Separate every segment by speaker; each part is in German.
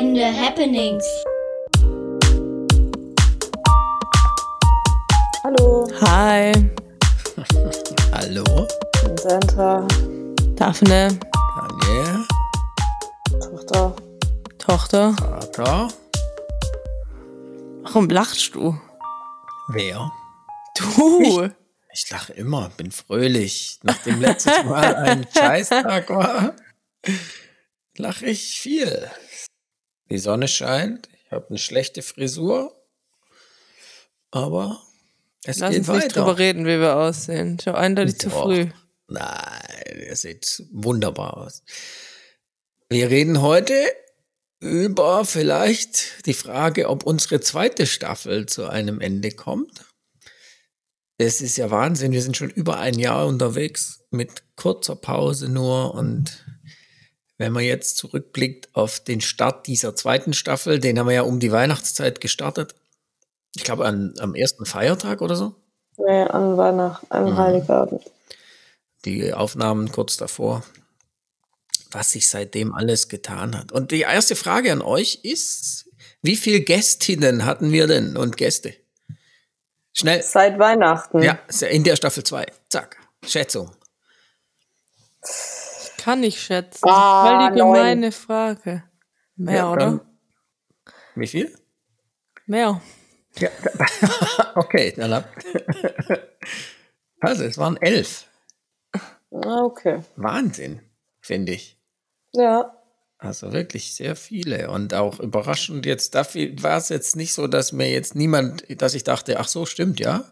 Speaker 1: Entscheidende Happenings.
Speaker 2: Hallo,
Speaker 3: Hi,
Speaker 4: Hallo,
Speaker 2: ich Sandra,
Speaker 3: Daphne,
Speaker 4: Daniel,
Speaker 2: Tochter.
Speaker 3: Tochter.
Speaker 4: Vater.
Speaker 3: Warum lachst du?
Speaker 4: Wer?
Speaker 3: Du!
Speaker 4: Ich lache immer, bin fröhlich. Nachdem letztes Mal ein Scheißtag war, lache ich viel. Die Sonne scheint, ich habe eine schlechte Frisur, aber es
Speaker 3: Lass
Speaker 4: geht
Speaker 3: uns nicht drüber
Speaker 4: weiter.
Speaker 3: reden, wie wir aussehen. Schon eindeutig zu früh.
Speaker 4: Nein, ihr seht wunderbar aus. Wir reden heute über vielleicht die Frage, ob unsere zweite Staffel zu einem Ende kommt. Es ist ja Wahnsinn, wir sind schon über ein Jahr unterwegs mit kurzer Pause nur und wenn man jetzt zurückblickt auf den Start dieser zweiten Staffel, den haben wir ja um die Weihnachtszeit gestartet. Ich glaube an, am ersten Feiertag oder so.
Speaker 2: Nee, an Weihnachten, an
Speaker 4: Mhm.
Speaker 2: Heiligabend.
Speaker 4: die Aufnahmen kurz davor, was sich seitdem alles getan hat. Und die erste Frage an euch ist, wie viele Gästinnen hatten wir denn und Gäste? Schnell.
Speaker 2: Seit Weihnachten.
Speaker 4: Ja, in der Staffel 2. Zack. Schätzung.
Speaker 3: Kann ich schätzen.
Speaker 2: Ah,
Speaker 3: Voll die
Speaker 2: neun.
Speaker 3: gemeine Frage. Mehr,
Speaker 4: Ja,
Speaker 3: oder?
Speaker 4: dann- Wie viel?
Speaker 3: Mehr.
Speaker 4: Ja. okay, dann habt. Also, es waren elf.
Speaker 2: Ah, okay.
Speaker 4: Wahnsinn, finde ich.
Speaker 2: Ja.
Speaker 4: Also wirklich sehr viele und auch überraschend jetzt dafür war es jetzt nicht so, dass mir jetzt niemand, dass ich dachte, ach so, stimmt, ja.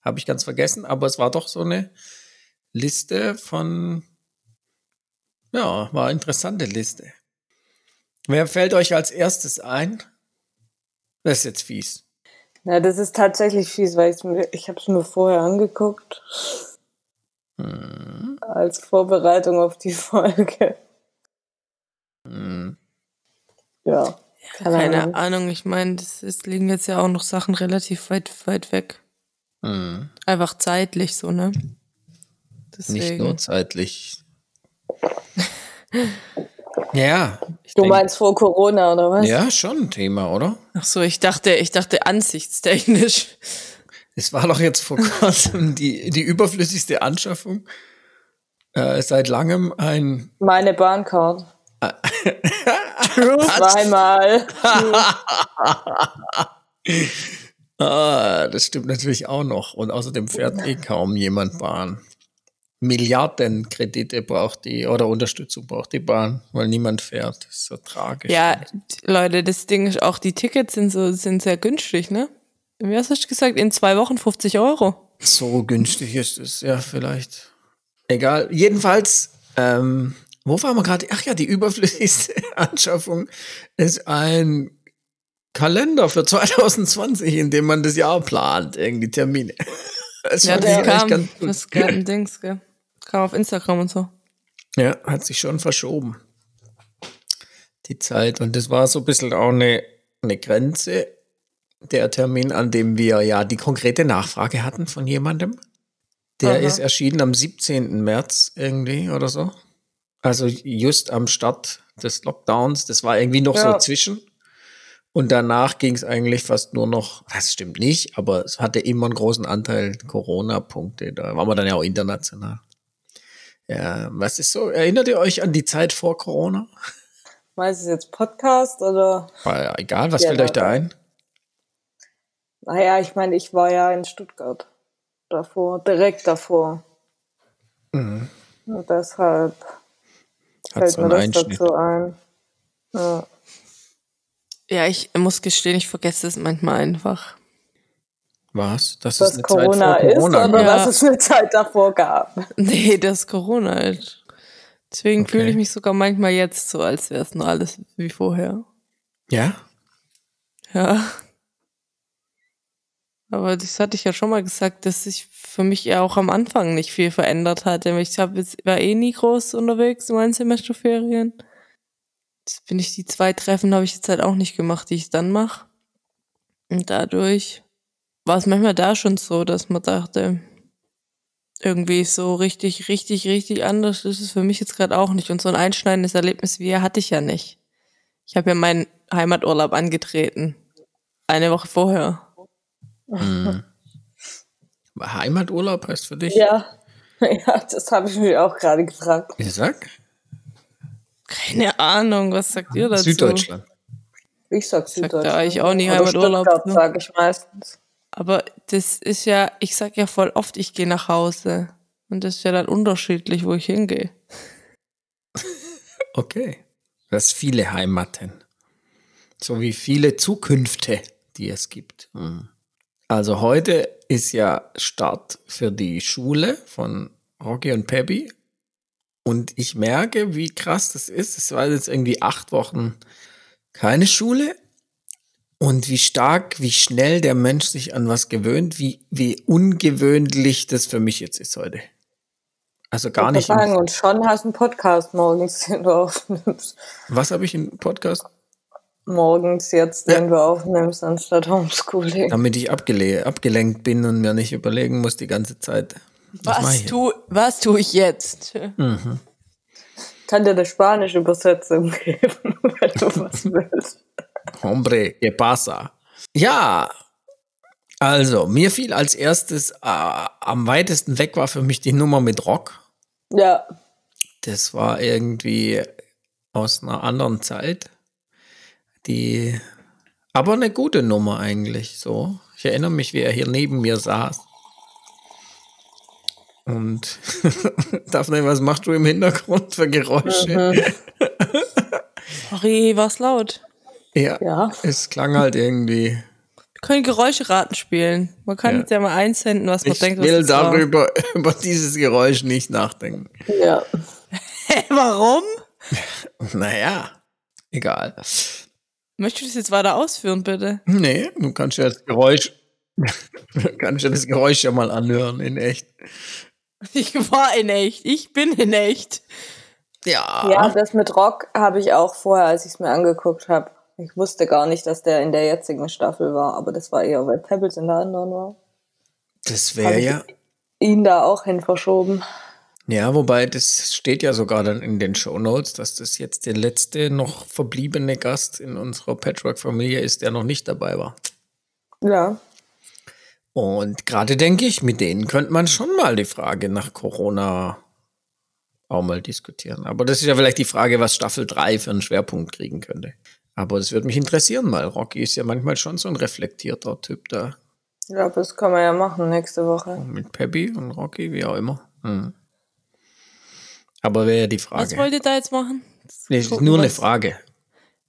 Speaker 4: Habe ich ganz vergessen, aber es war doch so eine Liste von, ja, war eine interessante Liste. Wer fällt euch als erstes ein? Das ist jetzt fies.
Speaker 2: Ja, das ist tatsächlich fies, weil mir, ich habe es mir vorher angeguckt.
Speaker 4: Hm,
Speaker 2: Als Vorbereitung auf die Folge.
Speaker 4: hm.
Speaker 2: Ja. Keine,
Speaker 3: Keine
Speaker 2: Ahnung.
Speaker 3: Ahnung. Ich meine, es liegen jetzt ja auch noch Sachen relativ weit, weit weg.
Speaker 4: Hm.
Speaker 3: Einfach zeitlich so, ne?
Speaker 4: Nicht
Speaker 3: Deswegen.
Speaker 4: nur zeitlich. Ja. ich
Speaker 2: Du
Speaker 4: denk-
Speaker 2: meinst vor Corona, oder was?
Speaker 4: Ja, schon ein Thema, oder?
Speaker 3: Ach so, ich dachte, ich dachte ansichtstechnisch.
Speaker 4: Es war doch jetzt vor kurzem die, die überflüssigste Anschaffung äh, seit langem ein.
Speaker 2: Meine Bahncard. Zweimal.
Speaker 4: Ah, das stimmt natürlich auch noch. Und außerdem fährt eh kaum jemand Bahn. Milliarden Kredite braucht die oder Unterstützung braucht die Bahn, weil niemand fährt. Das ist so tragisch.
Speaker 3: Ja, Leute, das Ding ist auch, die Tickets sind so, sind sehr günstig, ne? Wie hast du gesagt? In zwei Wochen 50 Euro.
Speaker 4: So günstig ist es, ja, vielleicht. Egal. Jedenfalls, ähm, wo waren wir gerade? Ach ja, die überflüssigste Anschaffung ist ein Kalender für 2020, in dem man das Jahr plant, irgendwie Termine. Das
Speaker 3: Ja, das kam,
Speaker 4: ganz
Speaker 3: das kam Dings, gell? Kam auf Instagram und so.
Speaker 4: Ja, hat sich schon verschoben. Die Zeit. Und das war so ein bisschen auch eine, eine Grenze, der Termin, an dem wir ja die konkrete Nachfrage hatten von jemandem. Der
Speaker 2: Aha.
Speaker 4: ist erschienen am 17. März irgendwie oder so. Also just am Start des Lockdowns. Das war irgendwie noch so
Speaker 2: Ja.
Speaker 4: zwischen. Und danach ging es eigentlich fast nur noch, das stimmt nicht, aber es hatte immer einen großen Anteil Corona-Punkte. Da waren wir dann ja auch international. Ja, was ist so? Erinnert ihr euch an die Zeit vor Corona?
Speaker 2: Meinst du jetzt Podcast oder?
Speaker 4: War ja egal, was
Speaker 2: Ja,
Speaker 4: fällt euch da ein?
Speaker 2: Naja, ich meine, ich war ja in Stuttgart davor, direkt davor.
Speaker 4: Mhm.
Speaker 2: Und deshalb
Speaker 4: Hat
Speaker 2: fällt
Speaker 4: so
Speaker 2: mir das
Speaker 4: Einschnitt.
Speaker 2: dazu ein. Ja.
Speaker 3: Ja, ich muss gestehen, ich vergesse es manchmal einfach.
Speaker 4: Was? Das
Speaker 2: Was
Speaker 4: ist eine
Speaker 2: Corona,
Speaker 4: Zeit vor Corona.
Speaker 2: ist oder
Speaker 3: Ja.
Speaker 2: was es eine Zeit davor gab.
Speaker 3: Nee, das ist Corona halt. Deswegen
Speaker 4: Okay.
Speaker 3: fühle ich mich sogar manchmal jetzt so, als wäre es nur alles wie vorher.
Speaker 4: Ja?
Speaker 3: Ja. Aber das hatte ich ja schon mal gesagt, dass sich für mich ja auch am Anfang nicht viel verändert hatte. Ich hab jetzt, war eh nie groß unterwegs in meinen Semesterferien. Jetzt bin ich die zwei Treffen, habe ich jetzt halt auch nicht gemacht, die ich dann mache. Und dadurch war es manchmal da schon so, dass man dachte, irgendwie so richtig, richtig, richtig anders ist es für mich jetzt gerade auch nicht. Und so ein einschneidendes Erlebnis wie er hatte ich ja nicht. Ich habe ja meinen Heimaturlaub angetreten. Eine Woche vorher.
Speaker 4: Hm. Heimaturlaub heißt für dich?
Speaker 2: Ja, ja das habe ich mir auch gerade gefragt.
Speaker 4: Ich sag?
Speaker 3: Keine Ahnung, was sagt ihr dazu?
Speaker 4: Süddeutschland.
Speaker 2: Ich sag Süddeutschland.
Speaker 3: da eigentlich auch nie Heimaturlaub.
Speaker 2: Sage ich meistens.
Speaker 3: Aber das ist ja, ich sag ja voll oft, ich gehe nach Hause. Und das ist ja dann unterschiedlich, wo ich hingehe.
Speaker 4: Okay. Das viele Heimaten. So wie viele Zukünfte, die es gibt. Hm. Also heute ist ja Start für die Schule von Rocky und Peppy. Und ich merke, wie krass das ist. Es war jetzt irgendwie acht Wochen keine Schule. Und wie stark, wie schnell der Mensch sich an was gewöhnt, wie, wie ungewöhnlich das für mich jetzt ist heute. Also gar
Speaker 2: Ich
Speaker 4: nicht.
Speaker 2: sagen, und schon hast du einen Podcast morgens, den du aufnimmst.
Speaker 4: Was habe ich im Podcast?
Speaker 2: Morgens jetzt,
Speaker 4: Ja.
Speaker 2: den du aufnimmst, anstatt Homeschooling.
Speaker 4: Damit ich abgele abgelenkt bin und mir nicht überlegen muss die ganze Zeit. Was, mach
Speaker 3: Was,
Speaker 4: ich?
Speaker 3: tu, was tue ich jetzt?
Speaker 4: Mhm.
Speaker 2: Kann dir eine spanische Übersetzung geben, wenn du was willst.
Speaker 4: Hombre, que pasa? Ja, also mir fiel als erstes, äh, am weitesten weg war für mich die Nummer mit Rock.
Speaker 2: Ja,
Speaker 4: Das war irgendwie aus einer anderen Zeit. Die, aber eine gute Nummer eigentlich so. Ich erinnere mich, wie er hier neben mir saß. Und Daphne, was machst du im Hintergrund für Geräusche?
Speaker 3: Sorry, war's laut.
Speaker 4: Ja,
Speaker 2: ja.
Speaker 4: es klang halt irgendwie.
Speaker 3: Wir können Geräuscheraten spielen. Man kann
Speaker 4: Ja.
Speaker 3: jetzt ja mal einsenden, was man
Speaker 4: Ich
Speaker 3: denkt, was
Speaker 4: will
Speaker 3: das war.
Speaker 4: darüber, über dieses Geräusch nicht nachdenken.
Speaker 2: Ja.
Speaker 3: Hä, warum?
Speaker 4: Naja, egal.
Speaker 3: Möchtest du das jetzt weiter ausführen, bitte?
Speaker 4: Nee, du kannst ja das Geräusch, du kannst ja das Geräusch ja mal anhören in echt.
Speaker 3: Ich war in echt. Ich bin in echt.
Speaker 4: Ja.
Speaker 2: ja, das mit Rock habe ich auch vorher, als ich es mir angeguckt habe. Ich wusste gar nicht, dass der in der jetzigen Staffel war, aber das war eher, weil Pebbles in der anderen war.
Speaker 4: Das wäre ja.
Speaker 2: ihn da auch hin verschoben.
Speaker 4: Ja, wobei das steht ja sogar dann in den Shownotes, dass das jetzt der letzte noch verbliebene Gast in unserer Patchwork-Familie ist, der noch nicht dabei war.
Speaker 2: Ja.
Speaker 4: Und gerade denke ich, mit denen könnte man schon mal die Frage nach Corona auch mal diskutieren. Aber das ist ja vielleicht die Frage, was Staffel 3 für einen Schwerpunkt kriegen könnte. Aber das würde mich interessieren, weil Rocky ist ja manchmal schon so ein reflektierter Typ da.
Speaker 2: Ja, das können wir ja machen nächste Woche.
Speaker 4: Mit Peppy und Rocky, wie auch immer. Hm. Aber wäre ja die
Speaker 3: Was
Speaker 4: Frage.
Speaker 3: wollt ihr da jetzt machen?
Speaker 4: Nee, es ist nur eine
Speaker 3: was-
Speaker 4: Frage.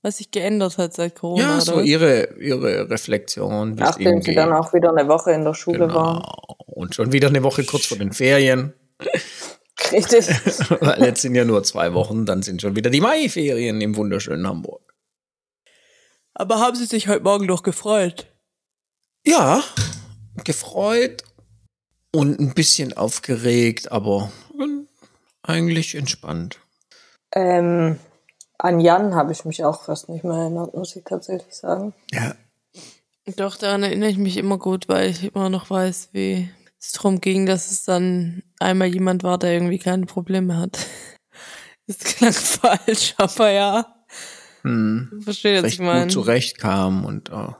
Speaker 3: Was sich geändert hat seit Corona,
Speaker 4: Ja,
Speaker 3: oder
Speaker 4: so
Speaker 3: was?
Speaker 4: ihre, ihre Reflexion.
Speaker 2: Nachdem sie dann auch wieder eine Woche in der Schule waren.
Speaker 4: Genau. Und schon wieder eine Woche kurz vor den Ferien.
Speaker 2: Richtig.
Speaker 4: Weil jetzt sind ja nur zwei Wochen, dann sind schon wieder die Maiferien im wunderschönen Hamburg.
Speaker 3: Aber haben sie sich heute Morgen noch gefreut?
Speaker 4: Ja, gefreut und ein bisschen aufgeregt, aber eigentlich entspannt.
Speaker 2: ähm, an Jan habe ich mich auch fast nicht mehr erinnert, muss ich tatsächlich sagen.
Speaker 4: Ja,
Speaker 3: Doch, daran erinnere ich mich immer gut, weil ich immer noch weiß, wie es darum ging, dass es dann einmal jemand war, der irgendwie keine Probleme hat. Das klang falsch, aber ja.
Speaker 4: Hm,
Speaker 3: Verstehe, was
Speaker 4: recht
Speaker 3: ich
Speaker 4: gut
Speaker 3: meine.
Speaker 4: zurechtkam und oh,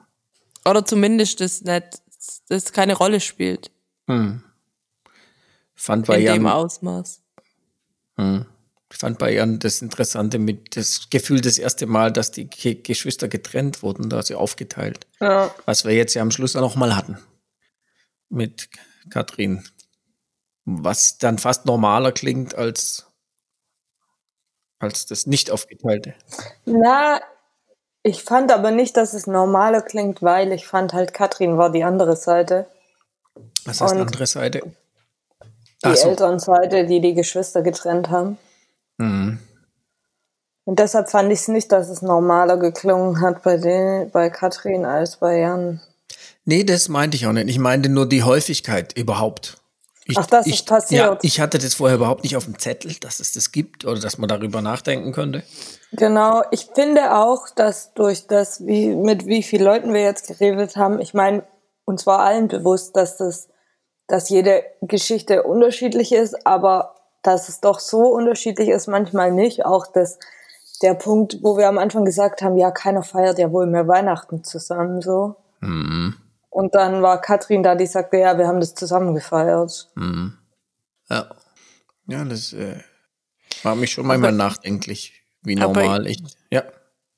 Speaker 3: Oder zumindest das nicht, das keine Rolle spielt.
Speaker 4: hm. fand bei
Speaker 3: in dem Ausmaß.
Speaker 4: hm. Ich fand bei Jan das Interessante mit das Gefühl das erste Mal, dass die Ge Geschwister getrennt wurden, da sie aufgeteilt.
Speaker 2: Ja.
Speaker 4: Was wir jetzt ja am Schluss noch mal hatten. Mit Katrin. Was dann fast normaler klingt als, als das nicht aufgeteilte.
Speaker 2: Na, ich fand aber nicht, dass es normaler klingt, weil ich fand halt, Katrin war die andere Seite.
Speaker 4: Was heißt
Speaker 2: Und-
Speaker 4: andere Seite?
Speaker 2: Die
Speaker 4: so.
Speaker 2: Elternseite, die die Geschwister getrennt haben.
Speaker 4: Mhm.
Speaker 2: Und deshalb fand ich es nicht, dass es normaler geklungen hat bei, den, bei Katrin als bei Jan.
Speaker 4: Nee, das meinte ich auch nicht. Ich meinte nur die Häufigkeit überhaupt. Ich,
Speaker 2: Ach, das
Speaker 4: ich,
Speaker 2: ist passiert.
Speaker 4: Ja, ich hatte das vorher überhaupt nicht auf dem Zettel, dass es das gibt oder dass man darüber nachdenken könnte.
Speaker 2: Genau, ich finde auch, dass durch das, wie, mit wie vielen Leuten wir jetzt geredet haben, ich meine, uns war allen bewusst, dass das, dass jede Geschichte unterschiedlich ist, aber dass es doch so unterschiedlich ist, manchmal nicht. Auch das, der Punkt, wo wir am Anfang gesagt haben, ja, keiner feiert ja wohl mehr Weihnachten zusammen, so.
Speaker 4: Mhm.
Speaker 2: Und dann war Katrin da, die sagte, ja, wir haben das zusammen gefeiert.
Speaker 4: Mhm. Ja. Ja, das äh, war mich schon manchmal nachdenklich, wie normal ich. Ja.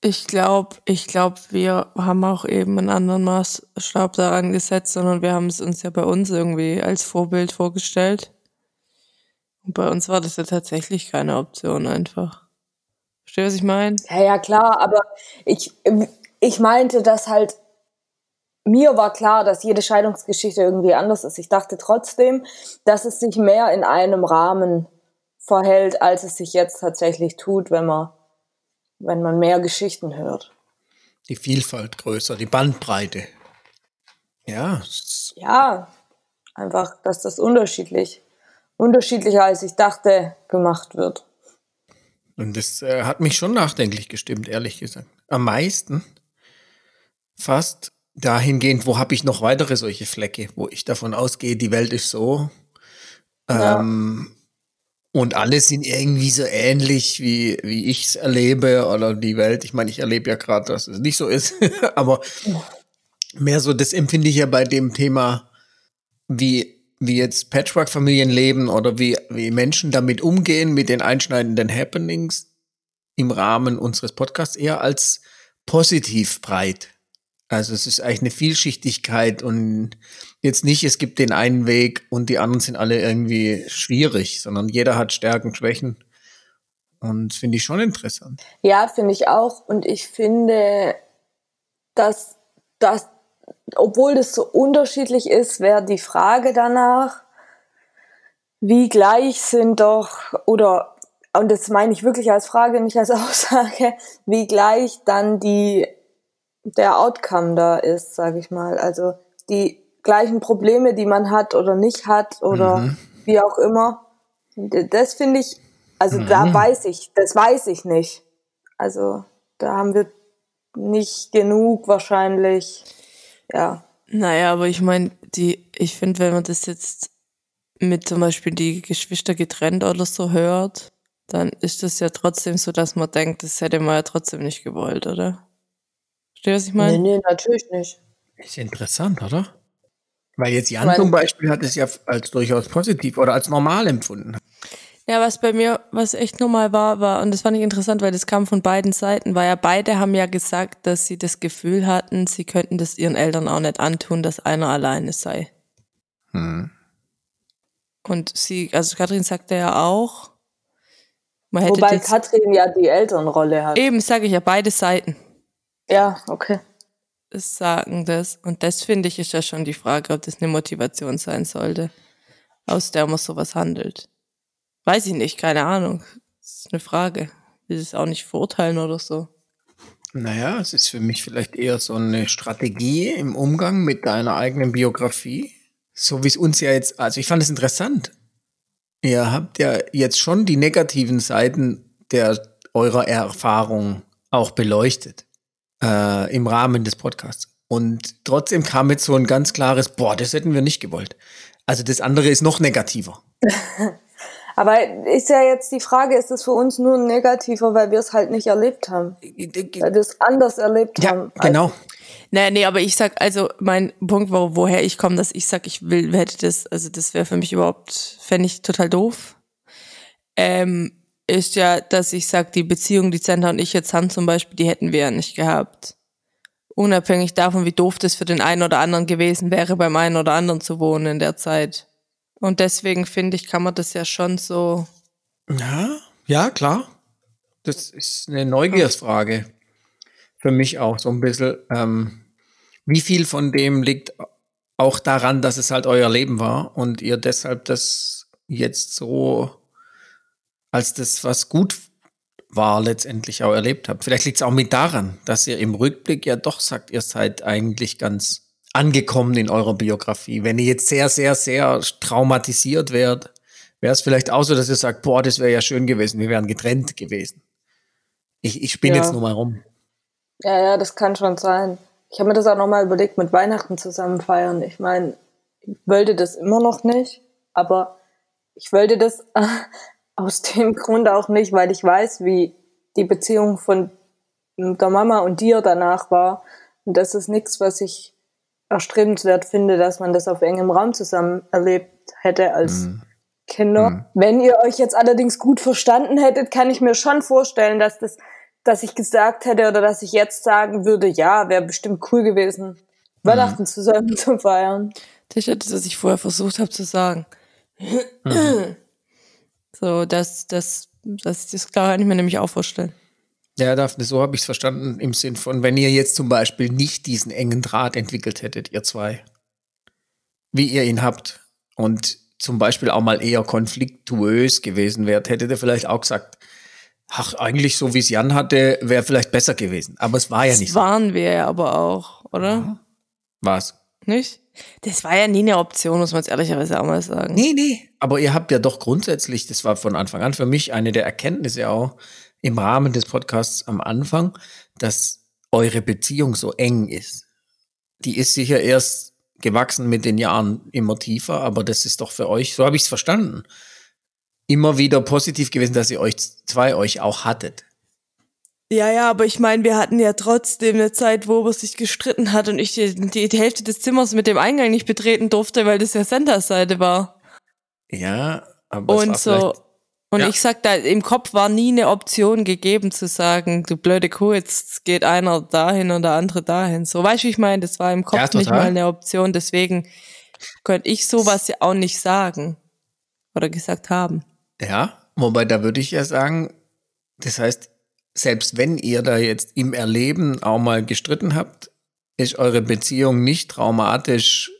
Speaker 3: Ich glaube, ich glaube, wir haben auch eben einen anderen Maßstab daran gesetzt, sondern wir haben es uns ja bei uns irgendwie als Vorbild vorgestellt. Und bei uns war das ja tatsächlich keine Option einfach. Verstehst du, was ich meine?
Speaker 2: Ja, ja, klar, aber ich, ich meinte, dass halt, mir war klar, dass jede Scheidungsgeschichte irgendwie anders ist. Ich dachte trotzdem, dass es sich mehr in einem Rahmen verhält, als es sich jetzt tatsächlich tut, wenn man, wenn man mehr Geschichten hört.
Speaker 4: Die Vielfalt größer, die Bandbreite. Ja,
Speaker 2: Ja, einfach, dass das unterschiedlich, unterschiedlicher als ich dachte, gemacht wird.
Speaker 4: und das äh, hat mich schon nachdenklich gestimmt, ehrlich gesagt. Am meisten fast dahingehend, wo habe ich noch weitere solche Flecke, wo ich davon ausgehe, die Welt ist so.
Speaker 2: Ja.
Speaker 4: Ähm, und alle sind irgendwie so ähnlich, wie, wie ich es erlebe oder die Welt. Ich meine, ich erlebe ja gerade, dass es nicht so ist, aber mehr so, das empfinde ich ja bei dem Thema, wie, wie jetzt Patchwork-Familien leben oder wie, wie Menschen damit umgehen, mit den einschneidenden Happenings im Rahmen unseres Podcasts eher als positiv breit. Also es ist eigentlich eine Vielschichtigkeit und jetzt nicht, es gibt den einen Weg und die anderen sind alle irgendwie schwierig, sondern jeder hat Stärken, Schwächen. Und finde ich schon interessant.
Speaker 2: Ja, finde ich auch. Und ich finde, dass das, obwohl das so unterschiedlich ist, wäre die Frage danach, wie gleich sind doch, oder, und das meine ich wirklich als Frage, nicht als Aussage, wie gleich dann die, der Outcome da ist, sage ich mal. Also die gleichen Probleme, die man hat oder nicht hat oder
Speaker 4: Mhm.
Speaker 2: wie auch immer. Das finde ich, also da weiß ich, das weiß ich nicht. Also da haben wir nicht genug wahrscheinlich. Ja,
Speaker 3: Naja, aber ich meine, die, ich finde, wenn man das jetzt mit zum Beispiel die Geschwister getrennt oder so hört, dann ist das ja trotzdem so, dass man denkt, das hätte man ja trotzdem nicht gewollt, oder? Verstehst du, was ich meine?
Speaker 2: nee, nee, natürlich nicht.
Speaker 4: Ist interessant, oder? Weil jetzt Jan
Speaker 2: Weil-
Speaker 4: zum Beispiel hat es ja als durchaus positiv oder als normal empfunden.
Speaker 3: Ja, was bei mir, was echt normal war, war, und das fand ich interessant, weil das kam von beiden Seiten, war ja, beide haben ja gesagt, dass sie das Gefühl hatten, sie könnten das ihren Eltern auch nicht antun, dass einer alleine sei.
Speaker 4: Hm.
Speaker 3: Und sie, also Katrin sagte ja auch, man hätte
Speaker 2: Wobei
Speaker 3: jetzt,
Speaker 2: Katrin ja die Elternrolle hat.
Speaker 3: eben sage ich ja, beide Seiten
Speaker 2: Ja, okay.
Speaker 3: sagen das. Und das finde ich ist ja schon die Frage, ob das eine Motivation sein sollte, aus der man sowas handelt. Weiß ich nicht, keine Ahnung. Das ist eine Frage. Ich will es auch nicht verurteilen oder so.
Speaker 4: Naja, es ist für mich vielleicht eher so eine Strategie im Umgang mit deiner eigenen Biografie. So wie es uns ja jetzt, also ich fand es interessant. Ihr habt ja jetzt schon die negativen Seiten der eurer Erfahrung auch beleuchtet äh, im Rahmen des Podcasts. Und trotzdem kam jetzt so ein ganz klares, boah, das hätten wir nicht gewollt. Also das andere ist noch negativer.
Speaker 2: Aber ist ja jetzt die Frage, ist es für uns nur negativer, weil wir es halt nicht erlebt haben? Weil wir es anders erlebt
Speaker 4: Ja,
Speaker 2: haben.
Speaker 4: genau.
Speaker 3: Nee, nee, aber ich sag, also mein Punkt, wo, woher ich komme, dass ich sag, ich will, hätte das, also das wäre für mich überhaupt, fände ich total doof. Ähm, ist ja, dass ich sag, die Beziehung, die Sandra und ich jetzt haben zum Beispiel, die hätten wir ja nicht gehabt. Unabhängig davon, wie doof das für den einen oder anderen gewesen wäre, beim einen oder anderen zu wohnen in der Zeit. Und deswegen finde ich, kann man das ja schon so,
Speaker 4: Ja, ja, klar. Das ist eine Neugiersfrage. Für mich auch so ein bisschen. Ähm, wie viel von dem liegt auch daran, dass es halt euer Leben war und ihr deshalb das jetzt so als das, was gut war, letztendlich auch erlebt habt? Vielleicht liegt es auch mit daran, dass ihr im Rückblick ja doch sagt, ihr seid eigentlich ganz angekommen in eurer Biografie. Wenn ihr jetzt sehr, sehr, sehr traumatisiert wärt, wäre es vielleicht auch so, dass ihr sagt, boah, das wäre ja schön gewesen, wir wären getrennt gewesen. Ich, ich spinne
Speaker 2: Ja.
Speaker 4: jetzt nur mal rum.
Speaker 2: Ja, ja, das kann schon sein. Ich habe mir das auch nochmal überlegt, mit Weihnachten zusammen feiern. Ich meine, ich wollte das immer noch nicht, aber ich wollte das aus dem Grund auch nicht, weil ich weiß, wie die Beziehung von der Mama und dir danach war. Und das ist nichts, was ich erstrebenswert finde, dass man das auf engem Raum zusammen erlebt hätte als mhm. Kinder. Mhm. Wenn ihr euch jetzt allerdings gut verstanden hättet, kann ich mir schon vorstellen, dass das, dass ich gesagt hätte oder dass ich jetzt sagen würde, ja, wäre bestimmt cool gewesen, Weihnachten mhm. zusammen zu feiern.
Speaker 3: Das ist das, was ich vorher versucht habe zu sagen. So, das, das, das, das kann ich mir nämlich auch vorstellen.
Speaker 4: Ja, Daphne, so habe ich es verstanden im Sinn von, wenn ihr jetzt zum Beispiel nicht diesen engen Draht entwickelt hättet, ihr zwei, wie ihr ihn habt, und zum Beispiel auch mal eher konfliktuös gewesen wärt, hättet ihr vielleicht auch gesagt, ach, eigentlich so wie es Jan hatte, wäre vielleicht besser gewesen. Aber es war ja
Speaker 3: das
Speaker 4: nicht
Speaker 3: so. waren wir ja aber auch, oder?
Speaker 4: Was?
Speaker 3: Nicht? Das war ja nie eine Option, muss man jetzt ehrlicherweise auch mal sagen.
Speaker 4: Nee, nee. Aber ihr habt ja doch grundsätzlich, das war von Anfang an für mich eine der Erkenntnisse auch im Rahmen des Podcasts am Anfang, dass eure Beziehung so eng ist. Die ist sicher erst gewachsen mit den Jahren immer tiefer, aber das ist doch für euch, so habe ich es verstanden, immer wieder positiv gewesen, dass ihr euch zwei euch auch hattet.
Speaker 3: Ja, ja, aber ich meine, wir hatten ja trotzdem eine Zeit, wo man sich gestritten hat und ich die, die, die Hälfte des Zimmers mit dem Eingang nicht betreten durfte, weil das ja Santas Seite war.
Speaker 4: Ja, aber
Speaker 3: und es war so und ja. ich sag da, im Kopf war nie eine Option gegeben zu sagen, du blöde Kuh, jetzt geht einer dahin und der andere dahin. So, weißt du, ich meine, das war im Kopf ja, nicht mal eine Option, deswegen könnte ich sowas ja auch nicht sagen oder gesagt haben.
Speaker 4: Ja, wobei da würde ich ja sagen, das heißt, selbst wenn ihr da jetzt im Erleben auch mal gestritten habt, ist eure Beziehung nicht traumatisch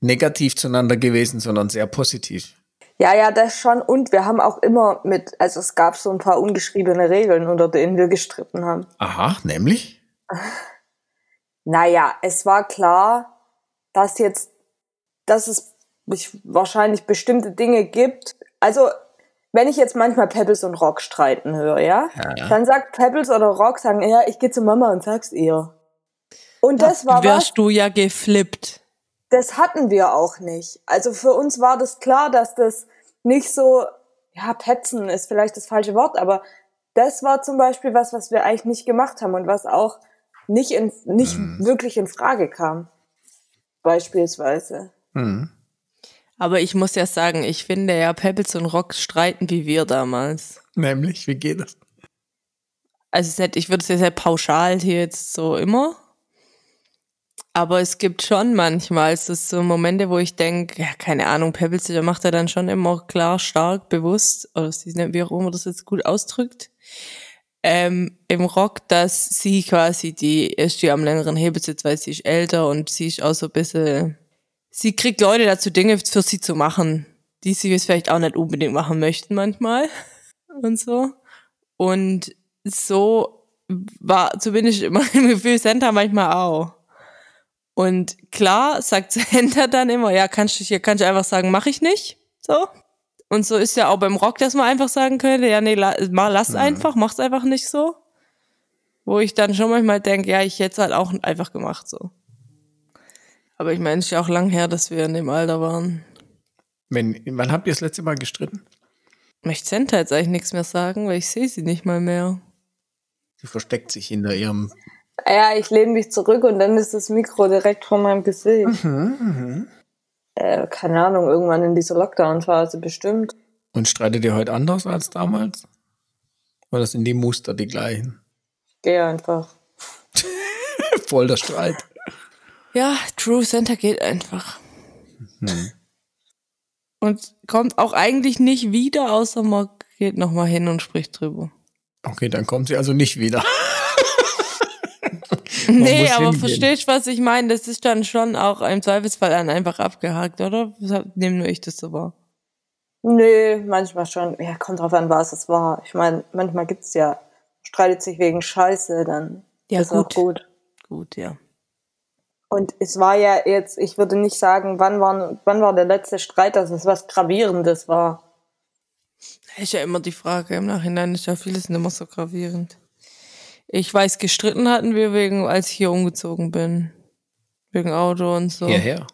Speaker 4: negativ zueinander gewesen, sondern sehr positiv.
Speaker 2: Ja, ja, das schon. Und wir haben auch immer mit, also es gab so ein paar ungeschriebene Regeln, unter denen wir gestritten haben.
Speaker 4: Aha, nämlich?
Speaker 2: Naja, es war klar, dass jetzt, dass es wahrscheinlich bestimmte Dinge gibt. Also, wenn ich jetzt manchmal Pebbles und Rock streiten höre, ja, ja. dann sagt Pebbles oder Rock, sagen, ja, ich gehe zu Mama und sag's ihr. Und das, das war
Speaker 3: wärst
Speaker 2: was,
Speaker 3: du ja geflippt
Speaker 2: das hatten wir auch nicht. Also für uns war das klar, dass das nicht so, ja, petzen ist vielleicht das falsche Wort, aber das war zum Beispiel was, was wir eigentlich nicht gemacht haben und was auch nicht, in, nicht mhm. wirklich in Frage kam. Beispielsweise. Mhm.
Speaker 3: Aber ich muss ja sagen, ich finde ja Pebbles und Rock streiten wie wir damals.
Speaker 4: Nämlich, wie geht das?
Speaker 3: Also ich würde es ja sehr pauschal hier jetzt so immer aber es gibt schon manchmal es ist so Momente, wo ich denke, ja, keine Ahnung, Pebbles, der macht er dann schon immer klar, stark, bewusst, oder wie auch immer das jetzt gut ausdrückt, ähm, im Rock, dass sie quasi die ist die am längeren Hebel sitzt, weil sie ist älter und sie ist auch so ein bisschen, sie kriegt Leute dazu, Dinge für sie zu machen, die sie jetzt vielleicht auch nicht unbedingt machen möchten manchmal und so. Und so war zumindest immer im Gefühl Santa manchmal auch. Und klar sagt Sender dann immer, ja, kannst du hier kannst du einfach sagen, mach ich nicht. So. Und so ist ja auch beim Rock, dass man einfach sagen könnte, ja, nee, la, lass mhm. einfach, mach's einfach nicht so. Wo ich dann schon manchmal denke, ja, ich hätte es halt auch einfach gemacht so. Aber ich meine, es ist ja auch lang her, dass wir in dem Alter waren.
Speaker 4: Wenn, wann habt ihr das letzte Mal gestritten?
Speaker 3: Möchte Senta jetzt eigentlich nichts mehr sagen, weil ich sehe sie nicht mal mehr.
Speaker 4: Sie versteckt sich hinter ihrem
Speaker 2: ja, ich lehne mich zurück und dann ist das Mikro direkt vor meinem Gesicht. Mhm, mh. äh, keine Ahnung, irgendwann in dieser Lockdown-Phase bestimmt.
Speaker 4: Und streitet ihr heute anders als damals? Oder sind die Muster die gleichen?
Speaker 2: Ich gehe einfach.
Speaker 4: Voll der Streit.
Speaker 3: Ja, True Center geht einfach. Mhm. Und kommt auch eigentlich nicht wieder, außer man geht nochmal hin und spricht drüber.
Speaker 4: Okay, dann kommt sie also nicht wieder.
Speaker 3: nee, aber verstehst du, was ich meine? Das ist dann schon auch im Zweifelsfall dann einfach abgehakt, oder? Nehme nur ich das so wahr.
Speaker 2: Nee, manchmal schon. Ja, kommt drauf an, was es war. Ich meine, manchmal gibt's ja, streitet sich wegen Scheiße, dann
Speaker 3: ja,
Speaker 2: ist
Speaker 3: gut.
Speaker 2: auch gut.
Speaker 3: Gut, ja.
Speaker 2: Und es war ja jetzt, ich würde nicht sagen, wann war, wann war der letzte Streit, dass es was Gravierendes war.
Speaker 3: Ist ja immer die Frage. Im Nachhinein ist ja vieles nicht mehr so gravierend. Ich weiß, gestritten hatten wir wegen, als ich hier umgezogen bin. Wegen Auto und so.
Speaker 4: Hierher.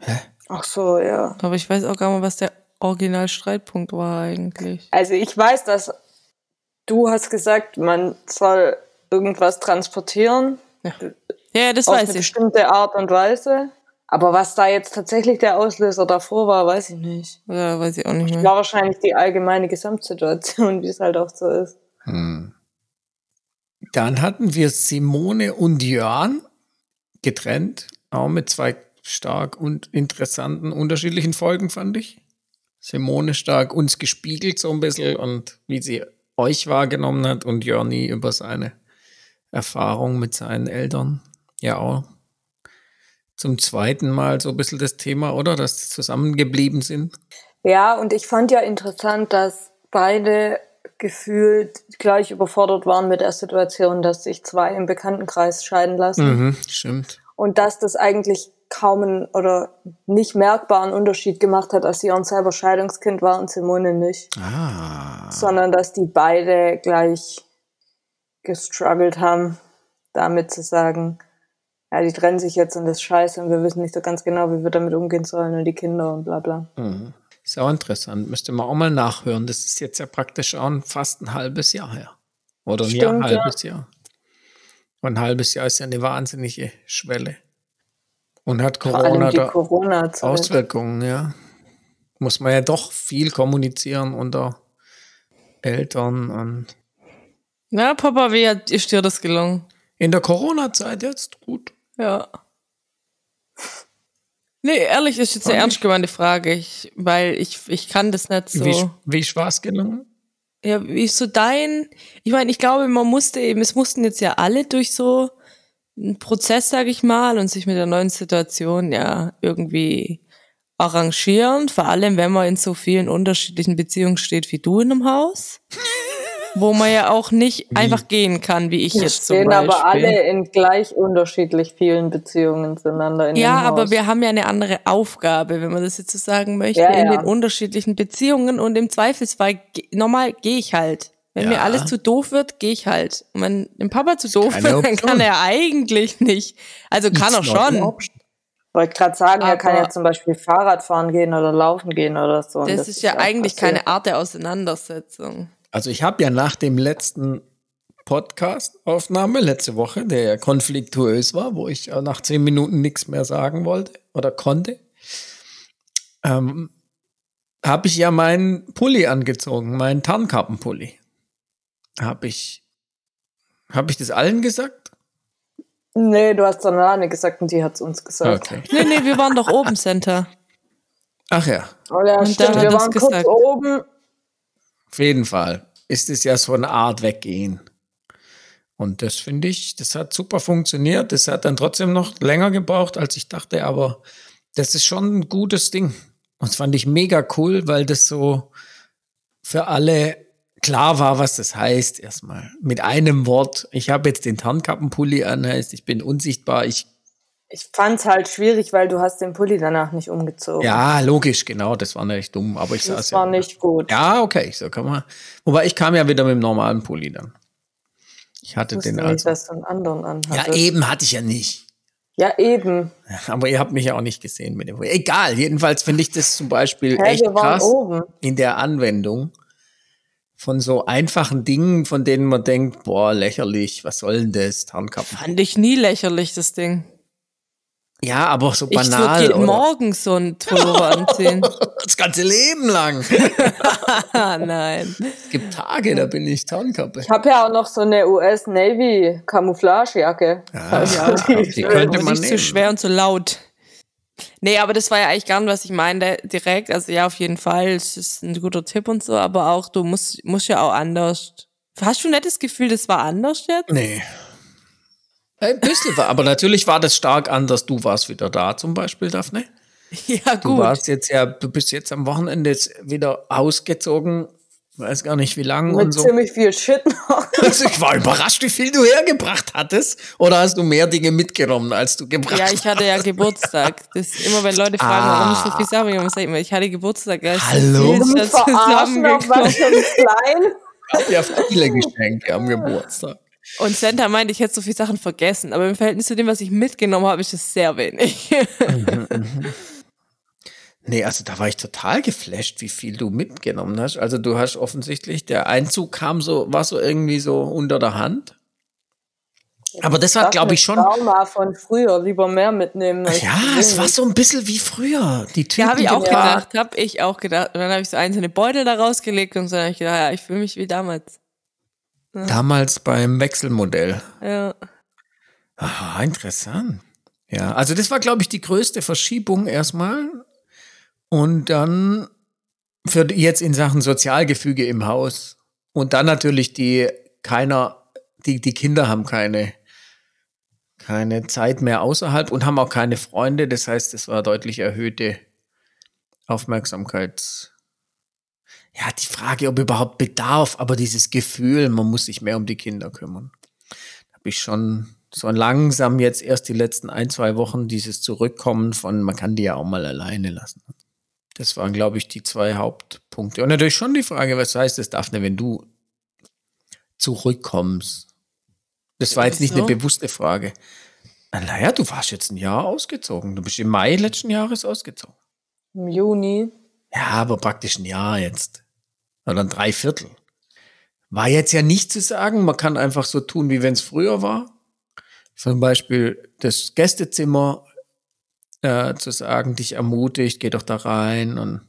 Speaker 2: Hä? Ach so, ja.
Speaker 3: Aber ich weiß auch gar nicht, was der Original-Streitpunkt war eigentlich.
Speaker 2: Also ich weiß, dass du hast gesagt, man soll irgendwas transportieren
Speaker 3: Ja, ja das
Speaker 2: auf
Speaker 3: weiß
Speaker 2: eine
Speaker 3: ich.
Speaker 2: bestimmte Art und Weise. Aber was da jetzt tatsächlich der Auslöser davor war, weiß ich nicht.
Speaker 3: Ja, weiß ich auch nicht mehr.
Speaker 2: War wahrscheinlich die allgemeine Gesamtsituation, wie es halt auch so ist.
Speaker 4: Hm. Dann hatten wir Simone und Jörn getrennt, auch mit zwei stark und interessanten unterschiedlichen Folgen, fand ich. Simone stark uns gespiegelt so ein bisschen und wie sie euch wahrgenommen hat und Jörni über seine Erfahrung mit seinen Eltern. Ja auch zum zweiten Mal so ein bisschen das Thema, oder? Dass sie zusammengeblieben sind.
Speaker 2: Ja, und ich fand ja interessant, dass beide gefühlt gleich überfordert waren mit der Situation, dass sich zwei im Bekanntenkreis scheiden lassen.
Speaker 4: Mhm, stimmt.
Speaker 2: Und dass das eigentlich kaum einen oder nicht merkbaren Unterschied gemacht hat, dass Jörn selber Scheidungskind war und Simone nicht.
Speaker 4: Ah.
Speaker 2: Sondern dass die beide gleich gestruggelt haben, damit zu sagen, ja, die trennen sich jetzt und das ist scheiße und wir wissen nicht so ganz genau, wie wir damit umgehen sollen und die Kinder und bla bla.
Speaker 4: Mhm. Ist auch interessant. Müsste man auch mal nachhören. Das ist jetzt ja praktisch auch ein- fast ein halbes Jahr her. Oder ein
Speaker 2: Stimmt, ja.
Speaker 4: halbes Jahr. Und ein halbes Jahr ist ja eine wahnsinnige Schwelle. Und hat Corona da
Speaker 2: Corona-Zeit.
Speaker 4: Auswirkungen, ja. Muss man ja doch viel kommunizieren unter Eltern und
Speaker 3: Na, Papa, wie hat, ist dir das gelungen?
Speaker 4: in der Corona-Zeit jetzt gut.
Speaker 3: Ja. Nee, ehrlich, ist jetzt eine
Speaker 4: Fand
Speaker 3: ernst gemeinte Frage, ich, weil ich, ich kann das nicht so.
Speaker 4: Wie, wie ist was gelungen?
Speaker 3: Ja, wie ist so dein? Ich meine, ich glaube, man musste eben, es mussten jetzt ja alle durch so einen Prozess, sag ich mal, und sich mit der neuen Situation ja irgendwie arrangieren. Vor allem, wenn man in so vielen unterschiedlichen Beziehungen steht wie du in einem Haus, wo man ja auch nicht einfach gehen kann, wie ich
Speaker 2: Wir
Speaker 3: jetzt zum
Speaker 2: stehen
Speaker 3: Beispiel.
Speaker 2: aber alle in gleich unterschiedlich vielen Beziehungen zueinander in
Speaker 3: Ja,
Speaker 2: dem
Speaker 3: aber
Speaker 2: Haus.
Speaker 3: wir haben ja eine andere Aufgabe, wenn man das jetzt so sagen möchte,
Speaker 2: Ja,
Speaker 3: in
Speaker 2: ja.
Speaker 3: den unterschiedlichen Beziehungen und im Zweifelsfall, normal gehe ich halt. Wenn mir
Speaker 4: Ja.
Speaker 3: alles zu doof wird, gehe ich halt. Und wenn dem Papa zu doof
Speaker 4: Keine
Speaker 3: wird, dann kann er eigentlich nicht. Also kann er
Speaker 4: It's an
Speaker 3: schon.
Speaker 2: wollte gerade sagen, er kann
Speaker 3: Aber-
Speaker 2: ja zum Beispiel Fahrrad fahren gehen oder laufen gehen oder so. Und
Speaker 3: Das, ist ja eigentlich
Speaker 2: passiert.
Speaker 3: keine Art der Auseinandersetzung.
Speaker 4: Also ich habe ja nach dem letzten Podcast-Aufnahme letzte Woche, der ja konfliktuös war, wo ich äh, nach zehn Minuten nichts mehr sagen wollte oder konnte, ähm, habe ich ja meinen Pulli angezogen, meinen Tarnkappenpulli. Habe ich, habe ich das allen gesagt?
Speaker 2: Nee, du hast Sonane gesagt und die hat's uns gesagt.
Speaker 4: Okay.
Speaker 3: Nee, nee, wir waren doch oben, Center.
Speaker 4: Ach ja,
Speaker 2: Oh ja,
Speaker 3: Und
Speaker 2: stimmt,
Speaker 3: hat
Speaker 2: wir waren
Speaker 3: gesagt.
Speaker 2: kurz oben.
Speaker 4: Auf jeden Fall ist es ja so eine Art Weggehen. Und das finde ich, das hat super funktioniert. Das hat dann trotzdem noch länger gebraucht, als ich dachte, aber das ist schon ein gutes Ding. Und das fand ich mega cool, weil das so für alle klar war, was das heißt. Erstmal mit einem Wort. Ich habe jetzt den Tarnkappenpulli an, heißt, ich bin unsichtbar. Ich,
Speaker 2: Ich fand's halt schwierig, weil du hast den Pulli danach nicht umgezogen.
Speaker 4: ja, logisch, genau. Das war nicht dumm, aber ich saß
Speaker 2: das
Speaker 4: ja.
Speaker 2: war nicht gut.
Speaker 4: Ja, okay, so kann man. Wobei ich kam ja wieder mit dem normalen Pulli dann. Ich hatte
Speaker 2: Ich
Speaker 4: den
Speaker 2: nicht,
Speaker 4: also.
Speaker 2: dass du einen anderen
Speaker 4: Ja,
Speaker 2: anhattest.
Speaker 4: eben hatte ich ja nicht.
Speaker 2: Ja, eben.
Speaker 4: Aber ihr habt mich ja auch nicht gesehen mit dem Pulli. Egal, jedenfalls finde ich das zum Beispiel
Speaker 2: Hä,
Speaker 4: echt krass
Speaker 2: oben.
Speaker 4: in der Anwendung von so einfachen Dingen, von denen man denkt, boah, lächerlich, was soll denn das, Tarnkappen?
Speaker 3: Fand ich nie lächerlich, das Ding.
Speaker 4: Ja, aber so
Speaker 3: Ich würde
Speaker 4: banal.
Speaker 3: jeden
Speaker 4: oder?
Speaker 3: Morgen so ein Pullover anziehen.
Speaker 4: Das ganze Leben lang.
Speaker 3: nein.
Speaker 4: Es gibt Tage, da bin ich Tarnkappe.
Speaker 2: Ich habe ja auch noch so eine US Navy Camouflagejacke. Also,
Speaker 4: Ja,
Speaker 2: die
Speaker 4: die
Speaker 2: ist
Speaker 4: könnte man
Speaker 3: nicht
Speaker 4: nehmen.
Speaker 3: zu schwer und zu laut. Nee, aber das war ja eigentlich gar nicht, was ich meinte direkt. Also ja, auf jeden Fall, es ist ein guter Tipp und so, aber auch du musst, musst ja auch anders. Hast du nicht das Gefühl, das war anders jetzt?
Speaker 4: Nee. Ein bisschen war, aber natürlich war das stark anders. Du warst wieder da zum Beispiel, Daphne.
Speaker 3: Ja,
Speaker 4: Du
Speaker 3: gut.
Speaker 4: warst jetzt ja, du bist jetzt am Wochenende jetzt wieder ausgezogen. Weiß gar nicht wie lang
Speaker 2: mit
Speaker 4: und so.
Speaker 2: ziemlich viel Shit noch.
Speaker 4: Also ich war überrascht, wie viel du hergebracht hattest. Oder hast du mehr Dinge mitgenommen, als du gebracht
Speaker 3: Ja,
Speaker 4: hast?
Speaker 3: ich hatte ja Geburtstag. Das ist immer, wenn Leute fragen, warum ich so viel sage, ich sage immer, ich hatte Geburtstag. So
Speaker 4: Hallo?
Speaker 2: Du mich verarschen auf was klein.
Speaker 4: Ich habe ja viele Geschenke am Geburtstag.
Speaker 3: Und Santa meinte, ich hätte so viele Sachen vergessen, aber im Verhältnis zu dem, was ich mitgenommen habe, ist es sehr wenig.
Speaker 4: Nee, also da war ich total geflasht, wie viel du mitgenommen hast. Also du hast offensichtlich, der Einzug kam so, war so irgendwie so unter der Hand. Aber das war, glaube ich, schon.
Speaker 2: Trauma von früher, lieber mehr mitnehmen.
Speaker 4: Ja, es war so ein bisschen wie früher. Die Typen.
Speaker 3: Ja, habe ich auch gedacht, habe ich auch gedacht. Und dann habe ich so einzelne Beutel da rausgelegt und so habe ich gedacht, ja, ich fühle mich wie damals.
Speaker 4: Ja. Damals beim Wechselmodell.
Speaker 3: Ja.
Speaker 4: Ah, interessant. Ja, also das war, glaube ich, die größte Verschiebung erstmal. Und dann für jetzt in Sachen Sozialgefüge im Haus. Und dann natürlich die keiner, die, die Kinder haben keine keine Zeit mehr außerhalb und haben auch keine Freunde. Das heißt, es war deutlich erhöhte Aufmerksamkeit. Ja, die Frage, ob überhaupt Bedarf, aber dieses Gefühl, man muss sich mehr um die Kinder kümmern. Da habe ich schon so langsam jetzt erst die letzten ein, zwei Wochen dieses Zurückkommen von, man kann die ja auch mal alleine lassen. Das waren, glaube ich, die zwei Hauptpunkte. Und natürlich schon die Frage, was heißt das, Daphne, wenn du zurückkommst? Das war jetzt nicht so? eine bewusste Frage. Naja, du warst jetzt ein Jahr ausgezogen. Du bist im Mai letzten Jahres ausgezogen.
Speaker 2: Im Juni.
Speaker 4: Ja, aber praktisch ein Jahr jetzt. Oder ein Dreiviertel. War jetzt ja nicht zu sagen, man kann einfach so tun, wie wenn es früher war. Zum Beispiel das Gästezimmer äh, zu sagen, dich ermutigt, geh doch da rein. Und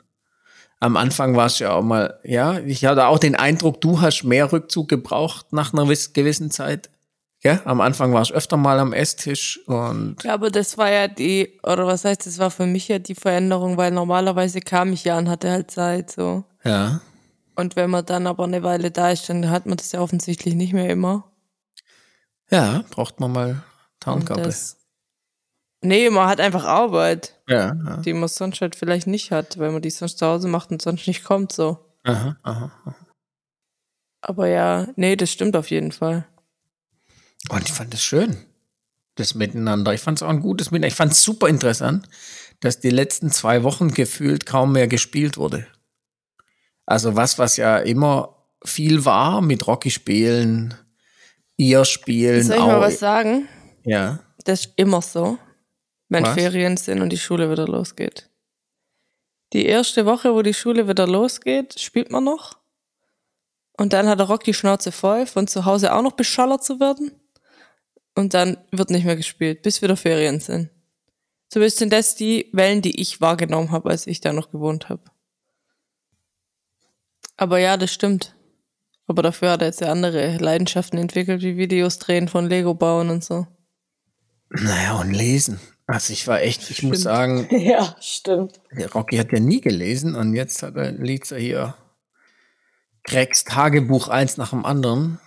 Speaker 4: am Anfang war es ja auch mal, ja, ich hatte auch den Eindruck, du hast mehr Rückzug gebraucht nach einer gewissen Zeit. Ja, am Anfang war ich öfter mal am Esstisch und.
Speaker 3: Ja, aber das war ja die, oder was heißt, das war für mich ja die Veränderung, weil normalerweise kam ich ja und hatte halt Zeit, so.
Speaker 4: Ja.
Speaker 3: Und wenn man dann aber eine Weile da ist, dann hat man das ja offensichtlich nicht mehr immer.
Speaker 4: Ja, braucht man mal Tarnkabel.
Speaker 3: Nee, man hat einfach Arbeit.
Speaker 4: Ja, ja.
Speaker 3: Die man sonst halt vielleicht nicht hat, weil man die sonst zu Hause macht und sonst nicht kommt, so.
Speaker 4: Aha, aha, aha.
Speaker 3: Aber ja, nee, das stimmt auf jeden Fall.
Speaker 4: Und ich fand es schön, das Miteinander. Ich fand es auch ein gutes Miteinander. Ich fand es super interessant, dass die letzten zwei Wochen gefühlt kaum mehr gespielt wurde. Also was, was ja immer viel war mit Rocky spielen, ihr spielen.
Speaker 3: Soll ich mal was sagen?
Speaker 4: Ja.
Speaker 3: Das ist immer so, wenn was? Ferien sind und die Schule wieder losgeht. Die erste Woche, wo die Schule wieder losgeht, spielt man noch. Und dann hat der Rock die Schnauze voll, von zu Hause auch noch beschallert zu werden und dann wird nicht mehr gespielt, bis wieder Ferien sind. Zumindest sind das die Wellen, die ich wahrgenommen habe, als ich da noch gewohnt habe. Aber ja, das stimmt. Aber dafür hat er jetzt ja andere Leidenschaften entwickelt, wie Videos drehen von Lego bauen und so.
Speaker 4: Naja, und lesen. Also ich war echt, ich stimmt. muss sagen.
Speaker 2: Ja, stimmt.
Speaker 4: Der Rocky hat ja nie gelesen und jetzt hat er, liest er hier Gregs Tagebuch eins nach dem anderen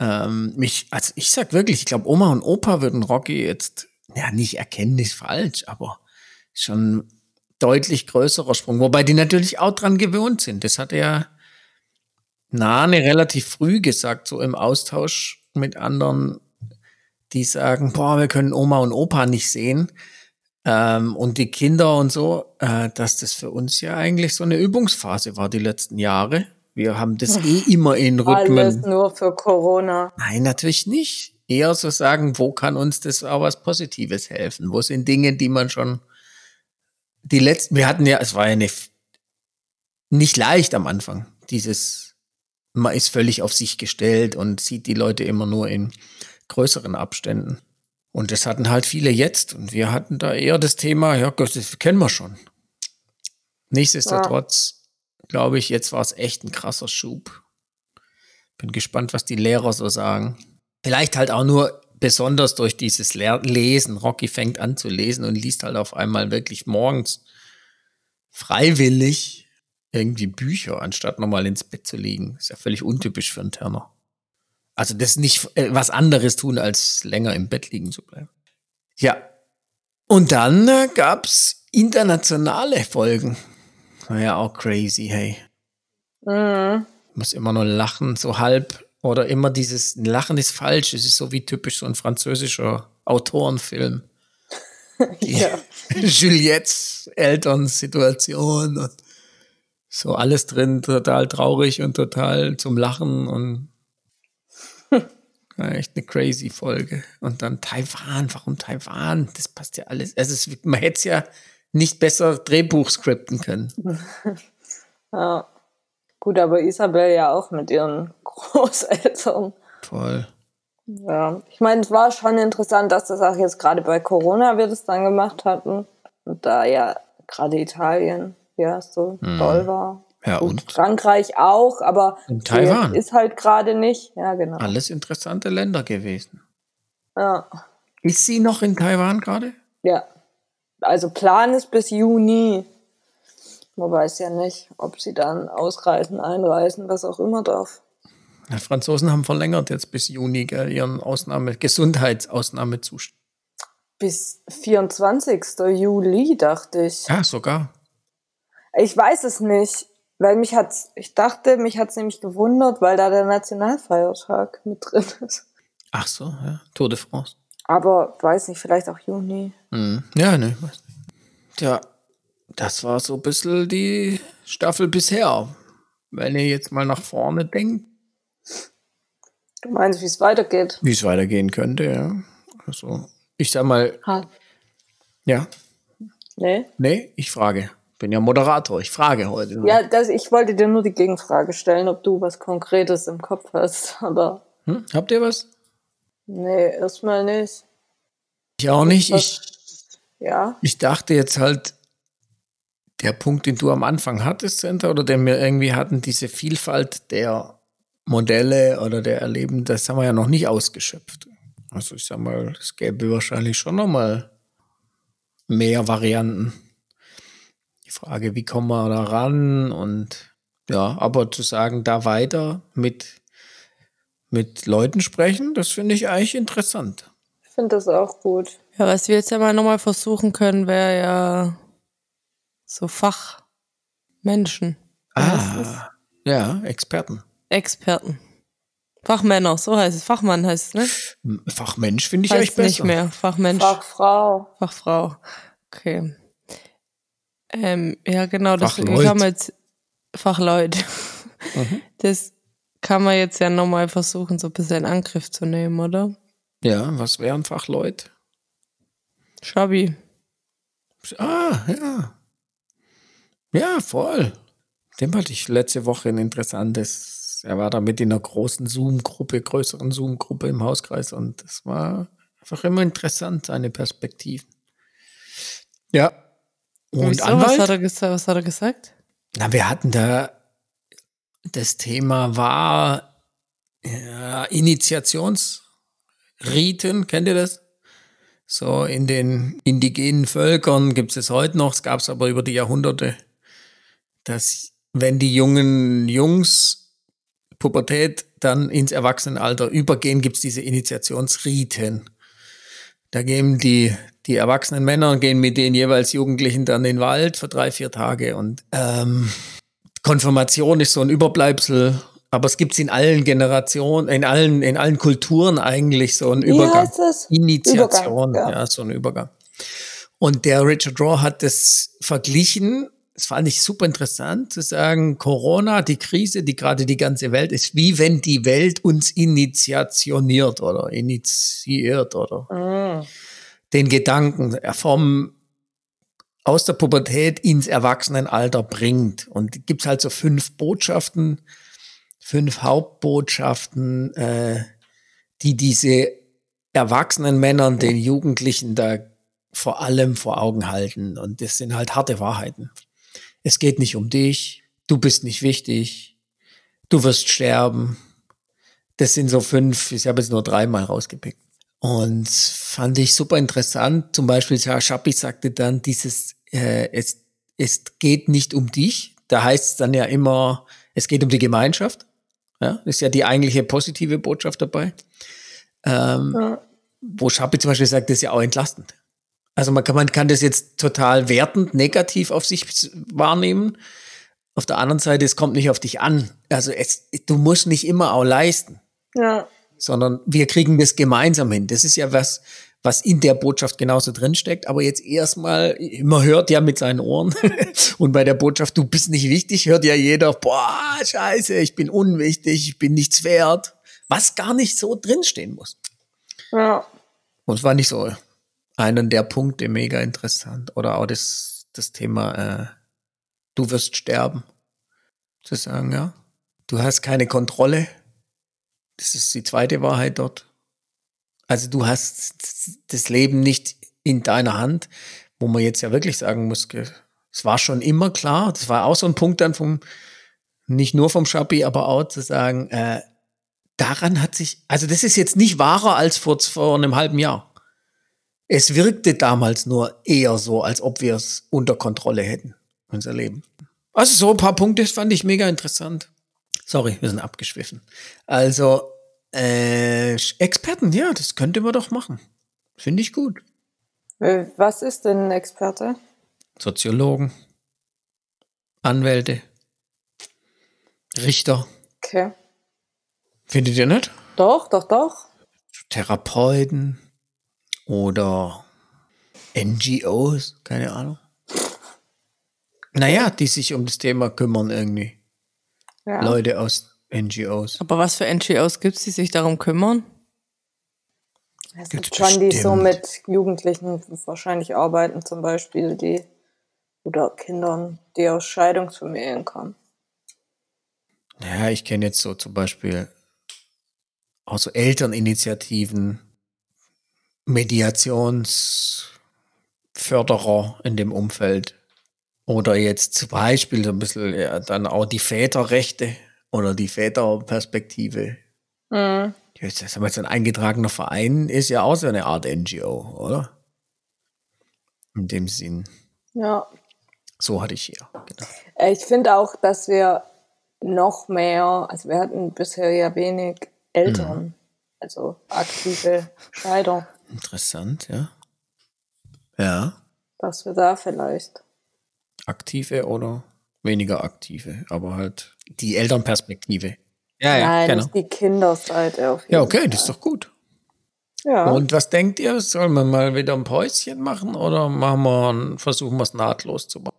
Speaker 4: ähm, mich, also ich sag wirklich, ich glaube, Oma und Opa würden Rocky jetzt, ja, nicht erkennen, ist falsch, aber schon deutlich größerer Sprung. Wobei die natürlich auch dran gewöhnt sind. Das hat er Nane relativ früh gesagt, so im Austausch mit anderen, die sagen, boah, wir können Oma und Opa nicht sehen. Ähm, und die Kinder und so, äh, dass das für uns ja eigentlich so eine Übungsphase war die letzten Jahre. Wir haben das eh immer in Rhythmen.
Speaker 2: Alles nur für Corona.
Speaker 4: Nein, natürlich nicht. Eher so sagen, wo kann uns das auch was Positives helfen? Wo sind Dinge, die man schon die letzten, wir hatten ja, es war ja nicht, nicht leicht am Anfang, dieses, man ist völlig auf sich gestellt und sieht die Leute immer nur in größeren Abständen. Und das hatten halt viele jetzt und wir hatten da eher das Thema, ja, das kennen wir schon. Nichtsdestotrotz glaube ich, jetzt war es echt ein krasser Schub. Bin gespannt, was die Lehrer so sagen. Vielleicht halt auch nur besonders durch dieses Lesen. Rocky fängt an zu lesen und liest halt auf einmal wirklich morgens freiwillig irgendwie Bücher, anstatt nochmal ins Bett zu liegen. Ist ja völlig untypisch für einen Turner. Also das nicht äh, was anderes tun, als länger im Bett liegen zu bleiben. Ja. Und dann äh, gab's internationale Folgen. War ja auch crazy, hey.
Speaker 2: Mhm.
Speaker 4: Muss immer nur lachen, so halb. Oder immer dieses Lachen ist falsch. Es ist so wie typisch so ein französischer Autorenfilm.
Speaker 2: ja.
Speaker 4: Juliettes Elternsituation und so alles drin, total traurig und total zum Lachen und ja, echt eine crazy Folge. Und dann Taiwan, warum Taiwan? Das passt ja alles. Also es, man hätte es ja nicht besser Drehbuch skripten können.
Speaker 2: Ja. Gut, aber Isabel ja auch mit ihren Großeltern.
Speaker 4: Voll.
Speaker 2: Ja, ich meine, es war schon interessant, dass das auch jetzt gerade bei Corona wir das dann gemacht hatten. Und da ja gerade Italien ja so
Speaker 4: Mhm.
Speaker 2: toll war.
Speaker 4: Ja,
Speaker 2: Gut,
Speaker 4: und
Speaker 2: Frankreich auch, aber
Speaker 4: Und Taiwan.
Speaker 2: ist halt gerade nicht. Ja, genau.
Speaker 4: alles interessante Länder gewesen.
Speaker 2: Ja.
Speaker 4: Ist sie noch in Taiwan gerade?
Speaker 2: ja. Also Plan ist bis Juni. Man weiß ja nicht, ob sie dann ausreisen, einreisen, was auch immer darf.
Speaker 4: Die Franzosen haben verlängert jetzt bis Juni gell, ihren Ausnahme, Gesundheitsausnahmezustand.
Speaker 2: Bis 24. Juli, dachte ich.
Speaker 4: Ja, sogar.
Speaker 2: Ich weiß es nicht, weil mich hat's, ich dachte, mich hat's nämlich gewundert, weil da der Nationalfeiertag mit drin ist.
Speaker 4: Ach so, ja. Tour de France.
Speaker 2: Aber weiß nicht, vielleicht auch Juni.
Speaker 4: Mhm. Ja, ne, weiß nicht. Tja, das war so ein bisschen die Staffel bisher. Wenn ihr jetzt mal nach vorne denkt,
Speaker 2: Du meinst, wie es weitergeht?
Speaker 4: wie es weitergehen könnte, ja. Also, ich sag mal,
Speaker 2: Ha.
Speaker 4: ja,
Speaker 2: Nee?
Speaker 4: nee, ich frage. Bin ja Moderator, ich frage heute.
Speaker 2: Ja, das, ich wollte dir nur die Gegenfrage stellen, ob du was Konkretes im Kopf hast. Aber
Speaker 4: Hm? Habt ihr was?
Speaker 2: Nee, erstmal nicht.
Speaker 4: Ich auch nicht. Ich,
Speaker 2: Ja?
Speaker 4: ich dachte jetzt halt, der Punkt, den du am Anfang hattest, Center, oder den wir irgendwie hatten, diese Vielfalt der Modelle oder der Erleben, das haben wir ja noch nicht ausgeschöpft. Also ich sag mal, es gäbe wahrscheinlich schon noch mal mehr Varianten. Die Frage, wie kommen wir da ran und ja, aber zu sagen, da weiter mit, mit Leuten sprechen, das finde ich eigentlich interessant.
Speaker 2: Ich finde das auch gut.
Speaker 3: Ja, was wir jetzt ja mal nochmal versuchen können, wäre ja so Fachmenschen,
Speaker 4: Ah, ja, Experten.
Speaker 3: Experten. Fachmänner, so heißt es. Fachmann heißt es, ne?
Speaker 4: Fachmensch finde ich eigentlich
Speaker 3: Heißt
Speaker 4: besser.
Speaker 3: nicht mehr. Fachmensch.
Speaker 2: Fachfrau.
Speaker 3: Fachfrau. Okay. Ähm, ja, genau, das
Speaker 4: Fachleut.
Speaker 3: kann man jetzt, Fachleut.
Speaker 4: Mhm.
Speaker 3: Das kann man jetzt ja nochmal versuchen, so ein bisschen in Angriff zu nehmen, oder?
Speaker 4: Ja, was wären Fachleute?
Speaker 3: Schabi.
Speaker 4: Ah, ja. Ja, voll. Dem hatte ich letzte Woche ein interessantes. Er war da mit in einer großen Zoom-Gruppe, größeren Zoom-Gruppe im Hauskreis und es war einfach immer interessant, seine Perspektiven. Ja. Und
Speaker 3: Wieso? Was
Speaker 4: Anwalt?
Speaker 3: hat, er was hat er gesagt?
Speaker 4: Na, wir hatten da, das Thema war ja, Initiationsriten, kennt ihr das? So in den indigenen Völkern gibt es es heute noch, es gab es aber über die Jahrhunderte, dass wenn die jungen Jungs Pubertät dann ins Erwachsenenalter übergehen, gibt es diese Initiationsriten. Da gehen die, die erwachsenen Männer gehen mit den jeweils Jugendlichen dann in den Wald für drei, vier Tage. Und ähm, Konfirmation ist so ein Überbleibsel, aber es gibt es in allen Generationen, in allen, in allen Kulturen eigentlich so ein Übergang. Initiation,
Speaker 2: Übergang,
Speaker 4: ja.
Speaker 2: ja.
Speaker 4: so ein Übergang. Und der Richard Raw hat das verglichen, das fand ich super interessant, zu sagen, Corona, die Krise, die gerade die ganze Welt ist, wie wenn die Welt uns initiationiert oder initiiert oder
Speaker 2: Mm.
Speaker 4: den Gedanken vom aus der Pubertät ins Erwachsenenalter bringt. Und gibt's halt so fünf Botschaften, fünf Hauptbotschaften, äh, die diese erwachsenen Männern den Jugendlichen da vor allem vor Augen halten. Und das sind halt harte Wahrheiten. Es geht nicht um dich, du bist nicht wichtig, du wirst sterben. Das sind so fünf, ich habe jetzt nur dreimal rausgepickt. Und fand ich super interessant. Zum Beispiel, Herr Schappi sagte dann, dieses, äh, es, es geht nicht um dich. Da heißt es dann ja immer, es geht um die Gemeinschaft. Ja, ist ja die eigentliche positive Botschaft dabei. Ähm,
Speaker 2: Ja.
Speaker 4: wo Schappi zum Beispiel sagt, das ist ja auch entlastend. Also man kann, man kann das jetzt total wertend, negativ auf sich wahrnehmen. Auf der anderen Seite, es kommt nicht auf dich an. Also es, du musst nicht immer auch leisten
Speaker 2: Ja.
Speaker 4: Sondern wir kriegen das gemeinsam hin. Das ist ja was, was in der Botschaft genauso drinsteckt. Aber jetzt erstmal, man hört ja mit seinen Ohren und bei der Botschaft, du bist nicht wichtig, hört ja jeder, boah, scheiße, ich bin unwichtig, ich bin nichts wert, was gar nicht so drinstehen muss.
Speaker 2: Ja.
Speaker 4: Und es war nicht so einen der Punkte mega interessant. Oder auch das, das Thema, äh, du wirst sterben. Zu sagen, ja, du hast keine Kontrolle. Das ist die zweite Wahrheit dort. Also du hast das Leben nicht in deiner Hand, wo man jetzt ja wirklich sagen muss, es war schon immer klar, das war auch so ein Punkt dann vom, nicht nur vom Schabi, aber auch zu sagen, äh, daran hat sich, also das ist jetzt nicht wahrer als vor, vor einem halben Jahr. Es wirkte damals nur eher so, als ob wir es unter Kontrolle hätten, unser Leben. Also so ein paar Punkte fand ich mega interessant. Sorry, wir sind abgeschwiffen. Also, äh, Experten, ja, das könnte man doch machen. Finde ich gut.
Speaker 2: Äh, was ist denn ein Experte?
Speaker 4: Soziologen, Anwälte, Richter.
Speaker 2: Okay.
Speaker 4: Findet ihr nicht?
Speaker 2: Doch, doch, doch.
Speaker 4: Therapeuten oder NGOs, keine Ahnung. Naja, die sich um das Thema kümmern irgendwie.
Speaker 2: Ja.
Speaker 4: Leute aus NGOs.
Speaker 3: Aber was für NGOs gibt es, die sich darum kümmern?
Speaker 2: Es gibt schon, die so
Speaker 4: bestimmt.
Speaker 2: mit Jugendlichen wahrscheinlich arbeiten, zum Beispiel, die oder Kindern, die aus Scheidungsfamilien kommen.
Speaker 4: Ja, ich kenne jetzt so zum Beispiel auch so Elterninitiativen, Mediationsförderer in dem Umfeld. Oder jetzt zum Beispiel so ein bisschen ja, dann auch die Väterrechte oder die Väterperspektive.
Speaker 2: Mhm.
Speaker 4: Ja, Das haben wir jetzt ein eingetragener Verein, ist ja auch so eine Art NGO, oder? In dem Sinn.
Speaker 2: Ja.
Speaker 4: So hatte ich hier. Genau.
Speaker 2: Äh, Ich finde auch, dass wir noch mehr, also wir hatten bisher ja wenig Eltern, also aktive Scheider,
Speaker 4: Interessant, ja. Ja.
Speaker 2: dass wir da vielleicht.
Speaker 4: Aktive oder weniger aktive, aber halt die Elternperspektive. Ja,
Speaker 2: Nein,
Speaker 4: genau.
Speaker 2: die Kinderseite auf jeden
Speaker 4: Ja, okay,
Speaker 2: Fall.
Speaker 4: das ist doch gut.
Speaker 2: Ja.
Speaker 4: Und was denkt ihr? Sollen wir mal wieder ein Päuschen machen oder machen wir, ein- versuchen wir es nahtlos zu machen?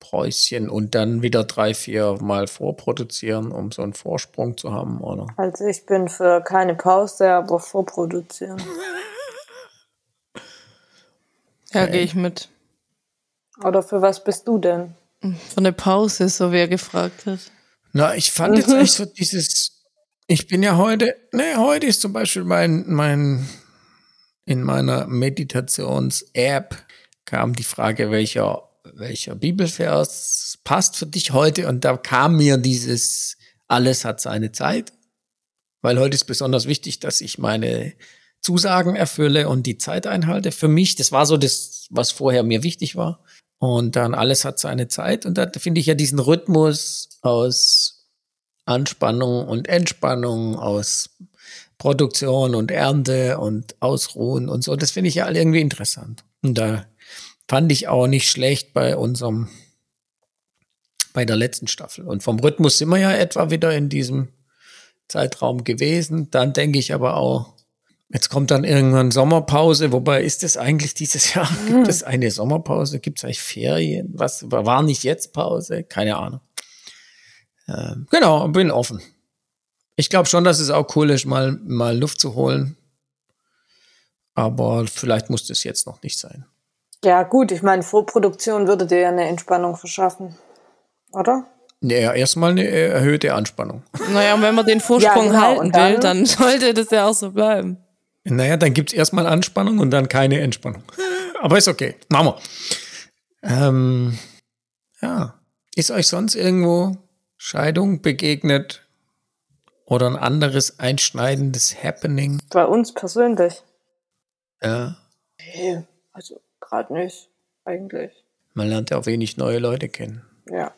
Speaker 4: Päuschen und dann wieder drei, vier Mal vorproduzieren, um so einen Vorsprung zu haben, oder?
Speaker 2: Also ich bin für keine Pause, aber vorproduzieren.
Speaker 3: Ja,
Speaker 4: Okay.
Speaker 3: gehe ich mit.
Speaker 2: Oder für was bist du denn?
Speaker 3: Von der Pause, so wie er gefragt hat.
Speaker 4: Na, ich fand jetzt echt so dieses, ich bin ja heute, ne, heute ist zum Beispiel mein, mein, in meiner Meditations-App kam die Frage, welcher, welcher Bibelvers passt für dich heute? Und da kam mir dieses, alles hat seine Zeit. Weil heute ist besonders wichtig, dass ich meine Zusagen erfülle und die Zeit einhalte. Für mich, das war so das, was vorher mir wichtig war. Und dann alles hat seine Zeit. Und da finde ich ja diesen Rhythmus aus Anspannung und Entspannung, aus Produktion und Ernte und Ausruhen und so. Das finde ich ja alle irgendwie interessant. Und da fand ich auch nicht schlecht bei unserem, bei der letzten Staffel. Und vom Rhythmus sind wir ja etwa wieder in diesem Zeitraum gewesen. Dann denke ich aber auch, jetzt kommt dann irgendwann Sommerpause. Wobei ist es eigentlich dieses Jahr? Gibt es eine Sommerpause? Gibt es eigentlich Ferien? Was war nicht jetzt Pause? Keine Ahnung. Ähm, genau, bin offen. Ich glaube schon, dass es auch cool ist, mal, mal Luft zu holen. Aber vielleicht muss das jetzt noch nicht sein.
Speaker 2: Ja gut, ich meine, Vorproduktion würde dir ja eine Entspannung verschaffen. Oder?
Speaker 4: Ja, erstmal eine erhöhte Anspannung.
Speaker 3: Naja, und wenn man den Vorsprung
Speaker 2: Ja, genau,
Speaker 3: halten
Speaker 2: dann-
Speaker 3: will, dann sollte das ja auch so bleiben.
Speaker 4: Naja, dann gibt's erstmal Anspannung und dann keine Entspannung. Aber ist okay. Machen wir. Ähm, ja. Ist euch sonst irgendwo Scheidung begegnet? Oder ein anderes einschneidendes Happening?
Speaker 2: Bei uns persönlich.
Speaker 4: Ja.
Speaker 2: Nee, also gerade nicht, eigentlich.
Speaker 4: Man lernt ja auch wenig neue Leute kennen.
Speaker 2: Ja.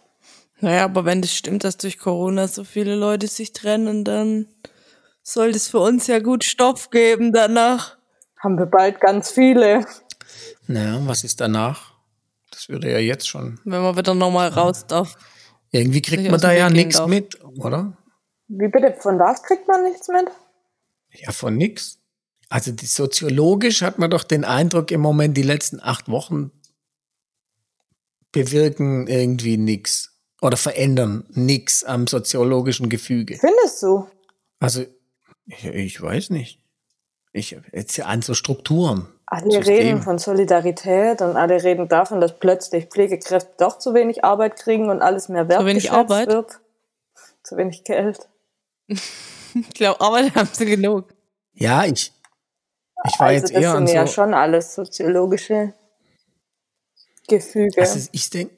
Speaker 3: Naja, aber wenn das stimmt, dass durch Corona so viele Leute sich trennen, dann sollte es für uns ja gut Stoff geben danach.
Speaker 2: Haben wir bald ganz viele.
Speaker 4: Naja, was ist danach? Das würde ja jetzt schon.
Speaker 3: Wenn man wieder nochmal raus darf.
Speaker 4: Irgendwie kriegt man da ja nichts
Speaker 3: darf.
Speaker 4: mit, oder?
Speaker 2: Wie bitte? Von was kriegt man nichts mit?
Speaker 4: Ja, von nix. Also die, soziologisch hat man doch den Eindruck im Moment, die letzten acht Wochen bewirken irgendwie nix oder verändern nix am soziologischen Gefüge.
Speaker 2: Findest du?
Speaker 4: Also ich, ich weiß nicht. Ich jetzt an so Strukturen.
Speaker 2: Alle
Speaker 4: System.
Speaker 2: reden von Solidarität und alle reden davon, dass plötzlich Pflegekräfte doch zu wenig Arbeit kriegen und alles mehr
Speaker 3: wenig
Speaker 2: wertgeschätzt
Speaker 3: Arbeit?
Speaker 2: wird. Zu wenig Geld.
Speaker 3: Ich glaube, Arbeit haben sie genug.
Speaker 4: Ja, ich, ich war
Speaker 2: also
Speaker 4: jetzt
Speaker 2: das
Speaker 4: eher an
Speaker 2: sind
Speaker 4: so.
Speaker 2: ja schon alles soziologische Gefüge.
Speaker 4: Also ich denke,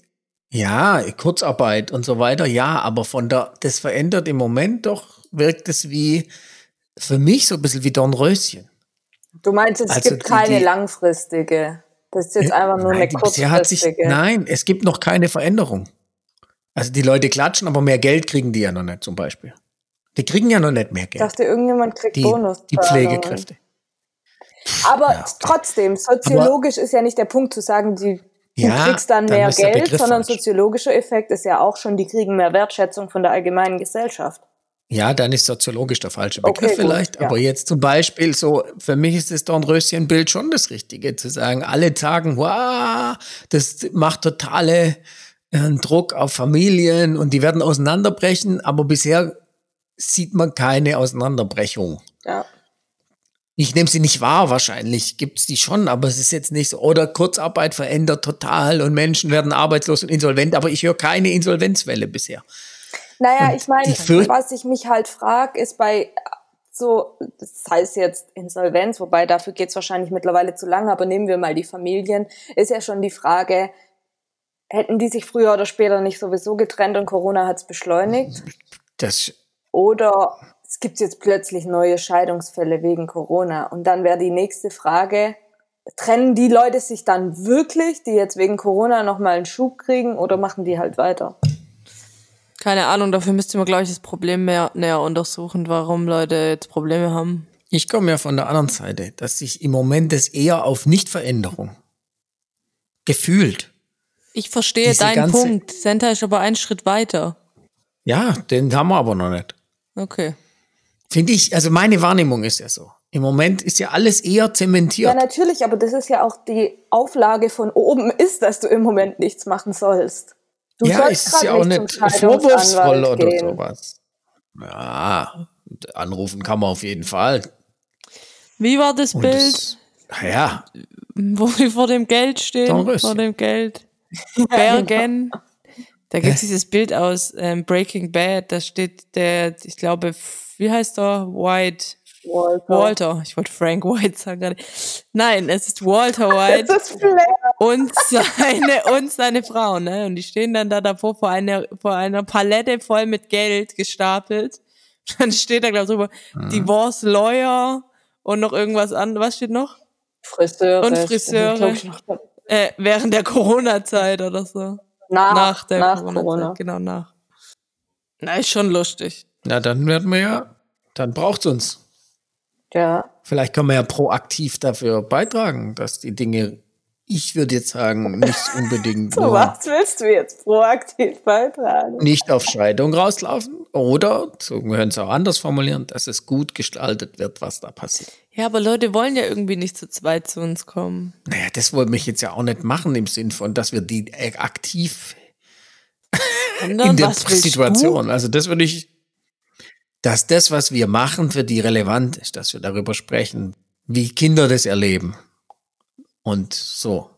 Speaker 4: ja, Kurzarbeit und so weiter, ja, aber von der, das verändert im Moment doch, wirkt es wie, für mich so ein bisschen wie Dornröschen.
Speaker 2: du meinst, es
Speaker 4: also
Speaker 2: gibt
Speaker 4: die-
Speaker 2: keine
Speaker 4: die-
Speaker 2: langfristige. Das ist jetzt einfach nur
Speaker 4: Nein,
Speaker 2: eine
Speaker 4: die hat sich,
Speaker 2: kurzfristige.
Speaker 4: nein, es gibt noch keine Veränderung. Also die Leute klatschen, aber mehr Geld kriegen die ja noch nicht zum Beispiel. Die kriegen ja noch nicht mehr
Speaker 2: Ich
Speaker 4: Geld.
Speaker 2: dachte, irgendjemand kriegt
Speaker 4: Die,
Speaker 2: Bonus.
Speaker 4: die Pflegekräfte.
Speaker 2: Aber
Speaker 4: Ja,
Speaker 2: trotzdem, soziologisch ist ja nicht der Punkt zu sagen, die, du
Speaker 4: Ja,
Speaker 2: kriegst dann
Speaker 4: dann
Speaker 2: mehr Geld, sondern
Speaker 4: falsch.
Speaker 2: soziologischer Effekt ist ja auch schon, die kriegen mehr Wertschätzung von der allgemeinen Gesellschaft.
Speaker 4: Ja, dann ist soziologisch der falsche Begriff
Speaker 2: Okay, gut,
Speaker 4: vielleicht.
Speaker 2: ja.
Speaker 4: Aber jetzt zum Beispiel so, für mich ist das Dornröschenbild schon das Richtige, zu sagen, alle sagen, wow, das macht totale äh, Druck auf Familien und die werden auseinanderbrechen, aber bisher sieht man keine Auseinanderbrechung.
Speaker 2: Ja.
Speaker 4: Ich nehme sie nicht wahr, wahrscheinlich gibt's die schon, aber es ist jetzt nicht so. Oder Kurzarbeit verändert total und Menschen werden arbeitslos und insolvent, aber ich höre keine Insolvenzwelle bisher.
Speaker 2: Naja, ich meine, was ich mich halt frage, ist bei so, das heißt jetzt Insolvenz, wobei dafür geht's wahrscheinlich mittlerweile zu lange, aber nehmen wir mal die Familien, ist ja schon die Frage, hätten die sich früher oder später nicht sowieso getrennt und Corona hat's beschleunigt?
Speaker 4: Das,
Speaker 2: Oder es gibt jetzt plötzlich neue Scheidungsfälle wegen Corona. Und dann wäre die nächste Frage, trennen die Leute sich dann wirklich, die jetzt wegen Corona nochmal einen Schub kriegen, oder machen die halt weiter?
Speaker 3: Keine Ahnung, dafür müsste man, glaube ich, das Problem mehr näher untersuchen, warum Leute jetzt Probleme haben.
Speaker 4: ich komme ja von der anderen Seite, dass sich im Moment das eher auf Nichtveränderung gefühlt.
Speaker 3: Ich verstehe
Speaker 4: Diese
Speaker 3: deinen
Speaker 4: ganze-
Speaker 3: Punkt. Senta ist aber einen Schritt weiter.
Speaker 4: Ja, den haben wir aber noch nicht.
Speaker 3: Okay.
Speaker 4: Finde ich, also meine Wahrnehmung ist ja so. Im Moment ist ja alles eher
Speaker 2: Ja,
Speaker 4: zementiert.
Speaker 2: natürlich, aber das ist ja auch die Auflage von oben ist, dass du im Moment nichts machen sollst. Du
Speaker 4: Ja, ist ja auch nicht vorwurfsvoll oder
Speaker 2: gehen.
Speaker 4: sowas. Ja, anrufen kann man auf jeden Fall.
Speaker 3: Wie war das
Speaker 4: Und
Speaker 3: Bild,
Speaker 4: das, ja,
Speaker 3: wo wir vor dem Geld stehen?
Speaker 4: Dornröschen.
Speaker 3: Vor dem Geld. Bergen. Da gibt es dieses Bild aus ähm, Breaking Bad. Da steht der, ich glaube, wie heißt er? White.
Speaker 2: Walter.
Speaker 3: Walter. Ich wollte Frank White sagen gerade. Nein, es ist Walter White.
Speaker 2: Das ist Flair.
Speaker 3: Und seine und seine Frau, ne? Und die stehen dann da davor vor einer vor einer Palette voll mit Geld gestapelt. Dann steht da glaube ich drüber Divorce Lawyer und noch irgendwas anderes. Was steht noch?
Speaker 2: Friseure.
Speaker 3: Und Friseure. Äh, während der Corona-Zeit oder so.
Speaker 2: Nach,
Speaker 3: Nach der
Speaker 2: nach
Speaker 3: Corona-Zeit,
Speaker 2: Corona.
Speaker 3: genau nach. Na, ist schon lustig.
Speaker 4: na dann werden wir ja, dann braucht's uns.
Speaker 2: Ja.
Speaker 4: Vielleicht können wir ja proaktiv dafür beitragen, dass die Dinge, ich würde jetzt sagen, nicht unbedingt
Speaker 2: So,
Speaker 4: nur
Speaker 2: was willst du jetzt proaktiv beitragen?
Speaker 4: nicht auf Scheidung rauslaufen oder, so wir können es auch anders formulieren, dass es gut gestaltet wird, was da passiert.
Speaker 3: Ja, aber Leute wollen ja irgendwie nicht zu zweit zu uns kommen.
Speaker 4: Naja, das wollen wir jetzt ja auch nicht machen im Sinn von, dass wir die äh, aktiv in der Situation, also das würde ich, dass das, was wir machen, für die relevant ist, dass wir darüber sprechen, wie Kinder das erleben. Und so.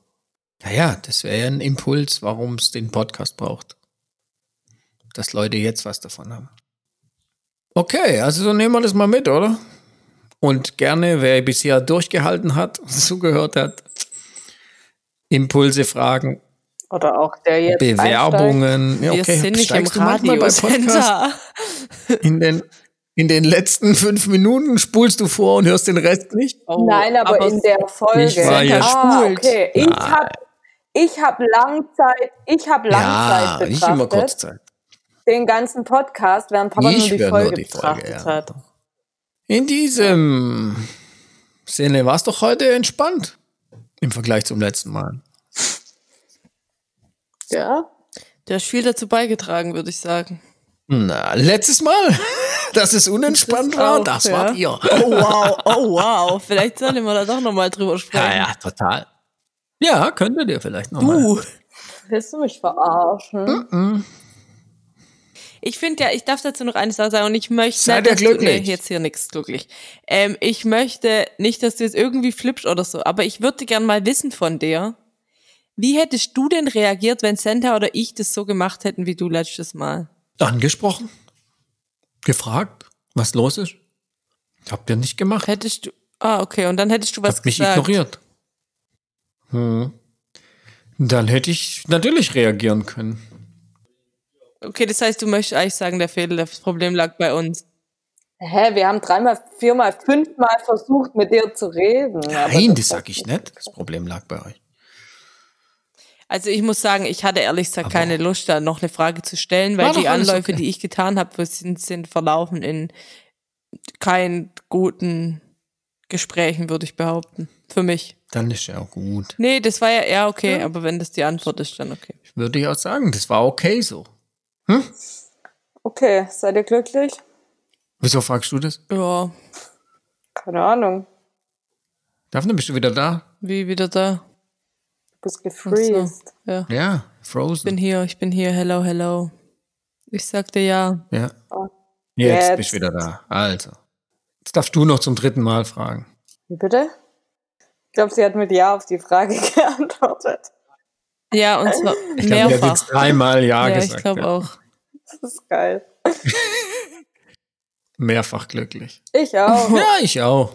Speaker 4: Naja, das wäre ja ein Impuls, warum es den Podcast braucht. Dass Leute jetzt was davon haben. Okay, also so nehmen wir das mal mit, oder? Und gerne, wer bisher durchgehalten hat und zugehört hat, Impulse, Fragen,
Speaker 2: Oder auch der jetzt.
Speaker 4: Bewerbungen. Ja,
Speaker 3: Wir
Speaker 4: okay,
Speaker 3: sind nicht im? Radiocenter.
Speaker 4: In den, in den letzten fünf Minuten spulst du vor und hörst den Rest nicht?
Speaker 3: Oh,
Speaker 2: Nein, aber, in der Folge.
Speaker 4: Ich war ja
Speaker 2: ah, okay. Ich habe ich hab Langzeit, ich habe
Speaker 4: Ja,
Speaker 2: Langzeit
Speaker 4: nicht immer
Speaker 2: betrachtet,
Speaker 4: Kurzzeit.
Speaker 2: den ganzen Podcast, während Papa
Speaker 4: Ich
Speaker 2: nur die
Speaker 4: wär nur
Speaker 2: Folge
Speaker 4: die Folge,
Speaker 2: betrachtet
Speaker 4: ja.
Speaker 2: hat.
Speaker 4: In diesem Sinne war es doch heute entspannt im Vergleich zum letzten Mal.
Speaker 2: Ja.
Speaker 3: Du hast viel dazu beigetragen, würde ich sagen.
Speaker 4: Na, letztes Mal, dass es unentspannt
Speaker 3: Das
Speaker 4: war,
Speaker 3: auch,
Speaker 4: das
Speaker 3: ja.
Speaker 4: wart ihr.
Speaker 3: Oh wow, oh wow. Vielleicht sollen wir da doch nochmal drüber sprechen.
Speaker 4: Ja, ja, total. Ja, könntet ihr vielleicht nochmal.
Speaker 3: Du.
Speaker 2: Willst du mich verarschen?
Speaker 4: Mhm.
Speaker 3: Ich finde ja, ich darf dazu noch eine Sache sagen und ich möchte
Speaker 4: Seid ihr
Speaker 3: dass du,
Speaker 4: glücklich?
Speaker 3: nee, jetzt hier nichts glücklich. Ähm, ich möchte nicht, dass du jetzt irgendwie flippst oder so, aber ich würde gern mal wissen von dir, wie hättest du denn reagiert, wenn Santa oder ich das so gemacht hätten wie du letztes Mal?
Speaker 4: Angesprochen? Gefragt, was los ist? Habt ihr nicht gemacht?
Speaker 3: Hättest du, ah, okay, und dann hättest du was
Speaker 4: Habt mich
Speaker 3: gesagt.
Speaker 4: ignoriert. Hm. Dann hätte ich natürlich reagieren können.
Speaker 3: Okay, das heißt, du möchtest eigentlich sagen, der Fehler, das Problem lag bei uns.
Speaker 2: Hä, wir haben dreimal, viermal, fünfmal versucht, mit dir zu reden. aber
Speaker 4: Nein, das
Speaker 2: das
Speaker 4: sag ich nicht. Das Problem lag bei euch.
Speaker 3: Also ich muss sagen, ich hatte ehrlich gesagt
Speaker 4: Aber-
Speaker 3: keine Lust, da noch eine Frage zu stellen, weil die Anläufe,
Speaker 4: okay.
Speaker 3: die ich getan habe, sind, sind verlaufen in keinen guten Gesprächen, würde ich behaupten. Für mich.
Speaker 4: Dann ist ja auch gut.
Speaker 3: Nee, das war ja eher okay, aber wenn das die Antwort ist, dann okay.
Speaker 4: Würde ich auch sagen, das war okay so.
Speaker 2: Okay, seid ihr glücklich?
Speaker 4: Wieso fragst du das?
Speaker 3: Ja,
Speaker 2: Keine Ahnung.
Speaker 4: Daphne, bist du wieder da?
Speaker 3: wie wieder da.
Speaker 2: Du bist
Speaker 3: Ach so,
Speaker 2: gefreezed.
Speaker 3: ja.
Speaker 4: Ja,
Speaker 3: Ich bin
Speaker 4: Frozen.
Speaker 3: hier, ich bin hier, hello, hello. Ich sagte ja.
Speaker 4: Ja.
Speaker 2: Oh.
Speaker 4: Jetzt,
Speaker 2: Jetzt.
Speaker 4: bist du wieder da. Also. Jetzt darfst du noch zum dritten Mal fragen.
Speaker 2: Wie bitte? Ich glaube, sie hat mit Ja auf die Frage geantwortet.
Speaker 3: Ja, und zwar
Speaker 4: Ich hat
Speaker 3: mehrfach.
Speaker 4: jetzt dreimal Ja,
Speaker 3: ja,
Speaker 4: gesagt.
Speaker 3: ich glaube
Speaker 4: ja.
Speaker 3: auch.
Speaker 2: Das ist geil.
Speaker 4: Mehrfach glücklich.
Speaker 2: Ich auch.
Speaker 4: Ja, ich auch.